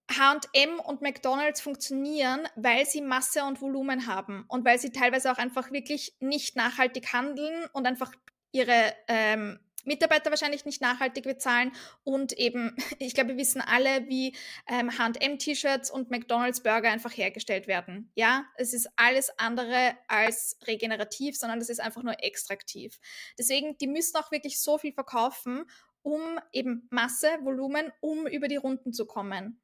H&M und McDonald's funktionieren, weil sie Masse und Volumen haben und weil sie teilweise auch einfach wirklich nicht nachhaltig handeln und einfach ihre ähm, Mitarbeiter wahrscheinlich nicht nachhaltig bezahlen und eben, ich glaube, wir wissen alle, wie ähm, H&M-T-Shirts und McDonald's Burger einfach hergestellt werden. Ja, es ist alles andere als regenerativ, sondern das ist einfach nur extraktiv. Deswegen, die müssen auch wirklich so viel verkaufen, um eben Masse, Volumen, um über die Runden zu kommen.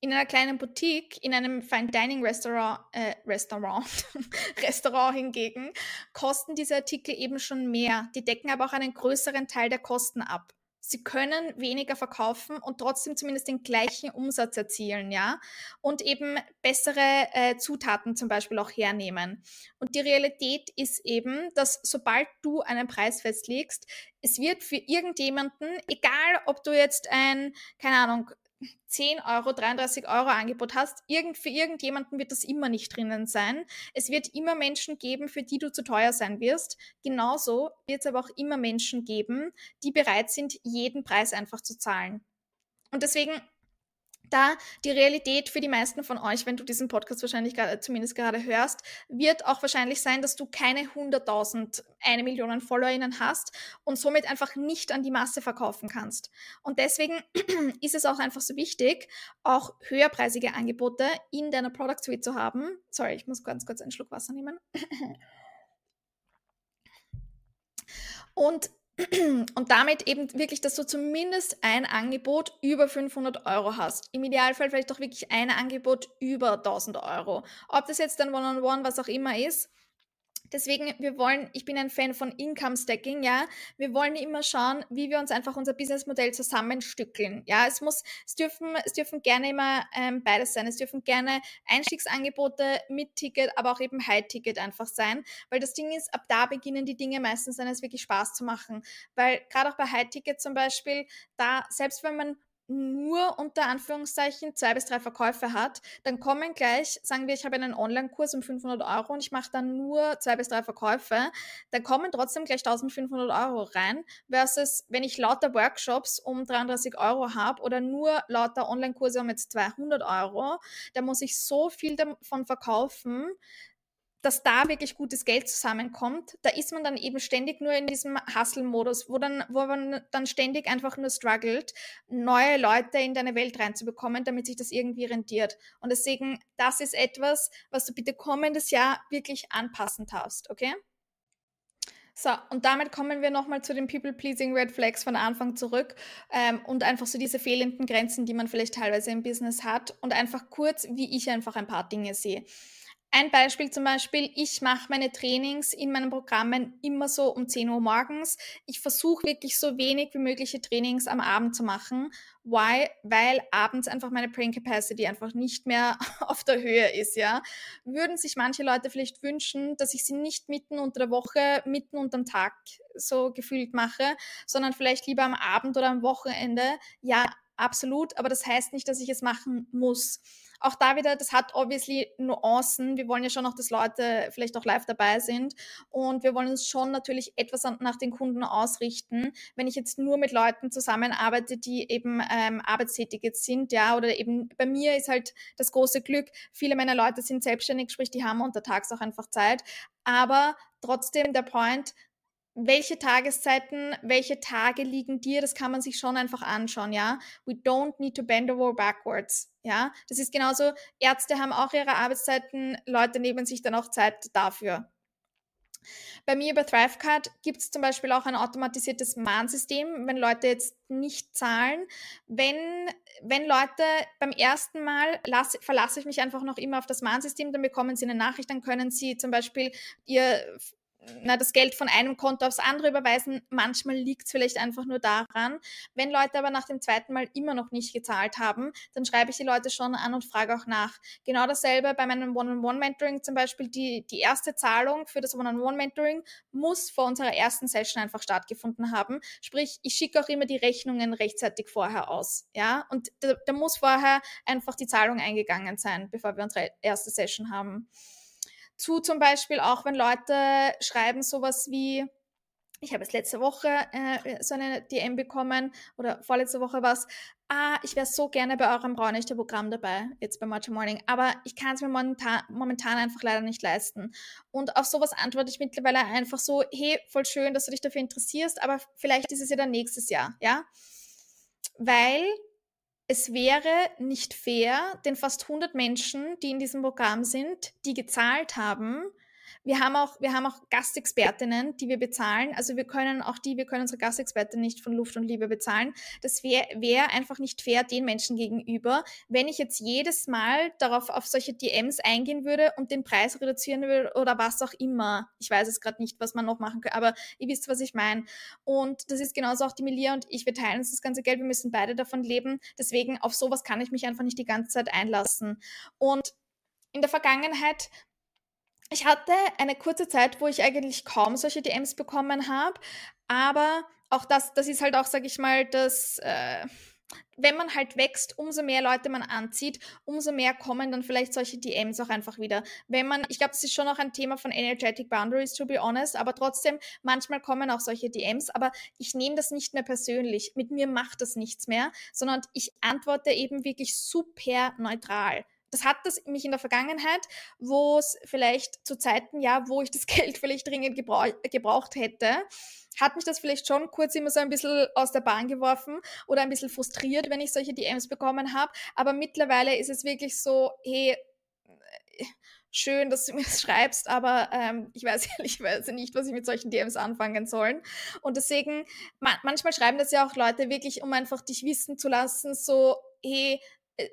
In einer kleinen Boutique, in einem Fine Dining Restaurant, äh, Restaurant, Restaurant hingegen, kosten diese Artikel eben schon mehr. Die decken aber auch einen größeren Teil der Kosten ab. Sie können weniger verkaufen und trotzdem zumindest den gleichen Umsatz erzielen, ja, und eben bessere äh, Zutaten zum Beispiel auch hernehmen. Und die Realität ist eben, dass sobald du einen Preis festlegst, es wird für irgendjemanden, egal ob du jetzt ein, keine Ahnung, 10 Euro, 33 Euro Angebot hast, irgend, für irgendjemanden wird das immer nicht drinnen sein. Es wird immer Menschen geben, für die du zu teuer sein wirst. Genauso wird es aber auch immer Menschen geben, die bereit sind, jeden Preis einfach zu zahlen. Und deswegen da die Realität für die meisten von euch, wenn du diesen Podcast wahrscheinlich gerade, zumindest gerade hörst, wird auch wahrscheinlich sein, dass du keine 100.000, eine Million FollowerInnen hast und somit einfach nicht an die Masse verkaufen kannst. Und deswegen ist es auch einfach so wichtig, auch höherpreisige Angebote in deiner Product Suite zu haben. Sorry, ich muss ganz kurz einen Schluck Wasser nehmen. Und und damit eben wirklich, dass du zumindest ein Angebot über 500 Euro hast. Im Idealfall vielleicht auch wirklich ein Angebot über 1000 Euro. Ob das jetzt ein One-on-One, -on -One, was auch immer ist, Deswegen, wir wollen, ich bin ein Fan von Income Stacking, ja. Wir wollen immer schauen, wie wir uns einfach unser Businessmodell zusammenstückeln. Ja, es muss, es dürfen, es dürfen gerne immer ähm, beides sein. Es dürfen gerne Einstiegsangebote mit Ticket, aber auch eben High-Ticket einfach sein. Weil das Ding ist, ab da beginnen die Dinge meistens dann es wirklich Spaß zu machen. Weil gerade auch bei High-Ticket zum Beispiel, da, selbst wenn man nur unter Anführungszeichen zwei bis drei Verkäufe hat, dann kommen gleich, sagen wir, ich habe einen Online-Kurs um 500 Euro und ich mache dann nur zwei bis drei Verkäufe, dann kommen trotzdem gleich 1500 Euro rein, versus wenn ich lauter Workshops um 33 Euro habe oder nur lauter Online-Kurse um jetzt 200 Euro, dann muss ich so viel davon verkaufen, dass da wirklich gutes Geld zusammenkommt, da ist man dann eben ständig nur in diesem Hustle-Modus, wo, dann, wo man dann ständig einfach nur struggelt, neue Leute in deine Welt reinzubekommen, damit sich das irgendwie rentiert. Und deswegen, das ist etwas, was du bitte kommendes Jahr wirklich anpassen darfst, okay? So, und damit kommen wir nochmal zu den People-Pleasing Red Flags von Anfang zurück ähm, und einfach so diese fehlenden Grenzen, die man vielleicht teilweise im Business hat und einfach kurz, wie ich einfach ein paar Dinge sehe. Ein Beispiel zum Beispiel, ich mache meine Trainings in meinen Programmen immer so um 10 Uhr morgens. Ich versuche wirklich so wenig wie mögliche Trainings am Abend zu machen. Why? Weil abends einfach meine Brain Capacity einfach nicht mehr auf der Höhe ist, ja. Würden sich manche Leute vielleicht wünschen, dass ich sie nicht mitten unter der Woche, mitten unterm Tag so gefühlt mache, sondern vielleicht lieber am Abend oder am Wochenende. Ja, absolut, aber das heißt nicht, dass ich es machen muss. Auch da wieder, das hat obviously Nuancen. Wir wollen ja schon noch, dass Leute vielleicht auch live dabei sind. Und wir wollen uns schon natürlich etwas nach den Kunden ausrichten. Wenn ich jetzt nur mit Leuten zusammenarbeite, die eben ähm, arbeitstätig jetzt sind, ja, oder eben bei mir ist halt das große Glück, viele meiner Leute sind selbstständig, sprich, die haben untertags auch einfach Zeit. Aber trotzdem der Point, welche Tageszeiten, welche Tage liegen dir, das kann man sich schon einfach anschauen, ja. We don't need to bend over backwards, ja. Das ist genauso, Ärzte haben auch ihre Arbeitszeiten, Leute nehmen sich dann auch Zeit dafür. Bei mir bei Thrivecard gibt es zum Beispiel auch ein automatisiertes Mahnsystem, wenn Leute jetzt nicht zahlen. Wenn, wenn Leute beim ersten Mal lasse, verlasse ich mich einfach noch immer auf das Mahnsystem, dann bekommen sie eine Nachricht, dann können sie zum Beispiel ihr na, das Geld von einem Konto aufs andere überweisen. Manchmal liegt es vielleicht einfach nur daran. Wenn Leute aber nach dem zweiten Mal immer noch nicht gezahlt haben, dann schreibe ich die Leute schon an und frage auch nach. Genau dasselbe bei meinem One-on-One-Mentoring zum Beispiel. Die, die erste Zahlung für das One-on-One-Mentoring muss vor unserer ersten Session einfach stattgefunden haben. Sprich, ich schicke auch immer die Rechnungen rechtzeitig vorher aus. Ja, und da, da muss vorher einfach die Zahlung eingegangen sein, bevor wir unsere erste Session haben zu zum Beispiel auch, wenn Leute schreiben sowas wie, ich habe es letzte Woche äh, so eine DM bekommen oder vorletzte Woche was. Ah, ich wäre so gerne bei eurem Braunächte-Programm dabei, jetzt bei Matcha Morning, aber ich kann es mir momentan, momentan einfach leider nicht leisten. Und auf sowas antworte ich mittlerweile einfach so, hey, voll schön, dass du dich dafür interessierst, aber vielleicht ist es ja dann nächstes Jahr, ja? Weil es wäre nicht fair, den fast 100 Menschen, die in diesem Programm sind, die gezahlt haben, Wir haben auch, wir haben auch Gastexpertinnen, die wir bezahlen. Also wir können auch die, wir können unsere Gastexpertin nicht von Luft und Liebe bezahlen. Das wäre wär einfach nicht fair den Menschen gegenüber, wenn ich jetzt jedes Mal darauf auf solche DMs eingehen würde und den Preis reduzieren würde oder was auch immer. Ich weiß es gerade nicht, was man noch machen könnte, aber ihr wisst, was ich meine. Und das ist genauso auch die Melia und ich, wir teilen uns das ganze Geld, wir müssen beide davon leben. Deswegen auf sowas kann ich mich einfach nicht die ganze Zeit einlassen. Und in der Vergangenheit ich hatte eine kurze Zeit, wo ich eigentlich kaum solche DMs bekommen habe, aber auch das, das ist halt auch, sag ich mal, das, äh, wenn man halt wächst, umso mehr Leute man anzieht, umso mehr kommen dann vielleicht solche DMs auch einfach wieder. Wenn man, ich glaube, das ist schon auch ein Thema von Energetic Boundaries, to be honest, aber trotzdem, manchmal kommen auch solche DMs, aber ich nehme das nicht mehr persönlich. Mit mir macht das nichts mehr, sondern ich antworte eben wirklich super neutral das hat das mich in der Vergangenheit, wo es vielleicht zu Zeiten, ja, wo ich das Geld vielleicht dringend gebrauch, gebraucht hätte, hat mich das vielleicht schon kurz immer so ein bisschen aus der Bahn geworfen oder ein bisschen frustriert, wenn ich solche DMs bekommen habe. Aber mittlerweile ist es wirklich so, hey, schön, dass du mir das schreibst, aber ähm, ich weiß ehrlicherweise nicht, was ich mit solchen DMs anfangen soll. Und deswegen, man, manchmal schreiben das ja auch Leute wirklich, um einfach dich wissen zu lassen, so, hey, äh,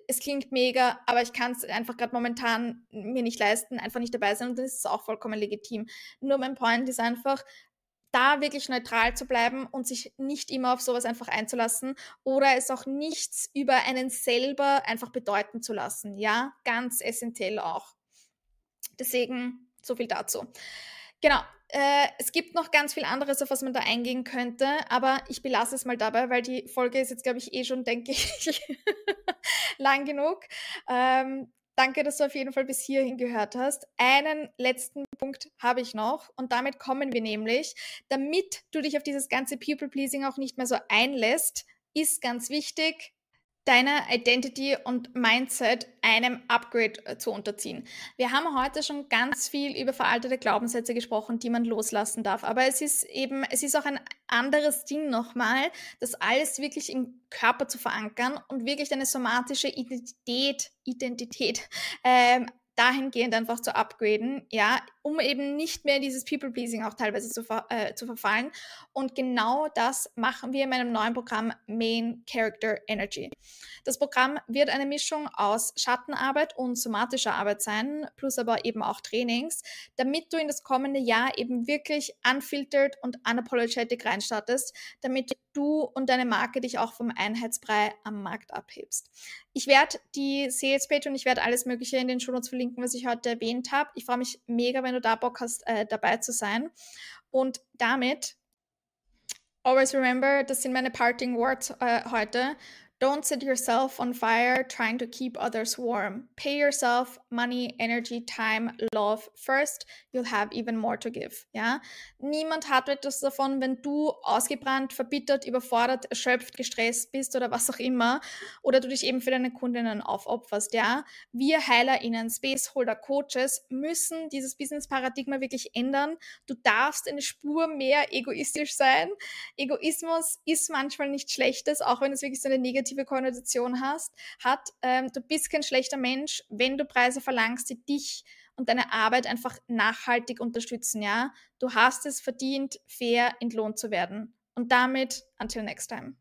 es klingt mega, aber ich kann es einfach gerade momentan mir nicht leisten, einfach nicht dabei sein und das ist auch vollkommen legitim. Nur mein Point ist einfach, da wirklich neutral zu bleiben und sich nicht immer auf sowas einfach einzulassen oder es auch nichts über einen selber einfach bedeuten zu lassen. Ja, ganz essentiell auch. Deswegen so viel dazu. Genau, äh, es gibt noch ganz viel anderes, auf was man da eingehen könnte, aber ich belasse es mal dabei, weil die Folge ist jetzt, glaube ich, eh schon, denke ich, lang genug. Ähm, danke, dass du auf jeden Fall bis hierhin gehört hast. Einen letzten Punkt habe ich noch und damit kommen wir nämlich, damit du dich auf dieses ganze People-Pleasing auch nicht mehr so einlässt, ist ganz wichtig, deine Identity und Mindset einem Upgrade äh, zu unterziehen. Wir haben heute schon ganz viel über veraltete Glaubenssätze gesprochen, die man loslassen darf. Aber es ist eben, es ist auch ein anderes Ding nochmal, das alles wirklich im Körper zu verankern und wirklich deine somatische Identität, Identität ähm, dahingehend einfach zu upgraden, ja, um eben nicht mehr dieses People-Pleasing auch teilweise zu, ver äh, zu verfallen. Und genau das machen wir in meinem neuen Programm Main Character Energy. Das Programm wird eine Mischung aus Schattenarbeit und somatischer Arbeit sein, plus aber eben auch Trainings, damit du in das kommende Jahr eben wirklich unfiltered und unapologetic reinstartest, damit du und deine Marke dich auch vom Einheitsbrei am Markt abhebst. Ich werde die Sales Page und ich werde alles Mögliche in den Show Notes verlinken, was ich heute erwähnt habe. Ich freue mich mega, wenn du da Bock hast, äh, dabei zu sein. Und damit, always remember, das sind meine Parting Words äh, heute. Don't set yourself on fire trying to keep others warm. Pay yourself money, energy, time, love first. You'll have even more to give. Ja? Niemand hat etwas davon, wenn du ausgebrannt, verbittert, überfordert, erschöpft, gestresst bist oder was auch immer oder du dich eben für deine Kundinnen aufopferst. Ja? Wir HeilerInnen, Spaceholder, Coaches müssen dieses Business-Paradigma wirklich ändern. Du darfst eine Spur mehr egoistisch sein. Egoismus ist manchmal nichts Schlechtes, auch wenn es wirklich so eine negative negative Konnotation hast, hat, ähm, du bist kein schlechter Mensch, wenn du Preise verlangst, die dich und deine Arbeit einfach nachhaltig unterstützen, ja. Du hast es verdient, fair entlohnt zu werden. Und damit, until next time.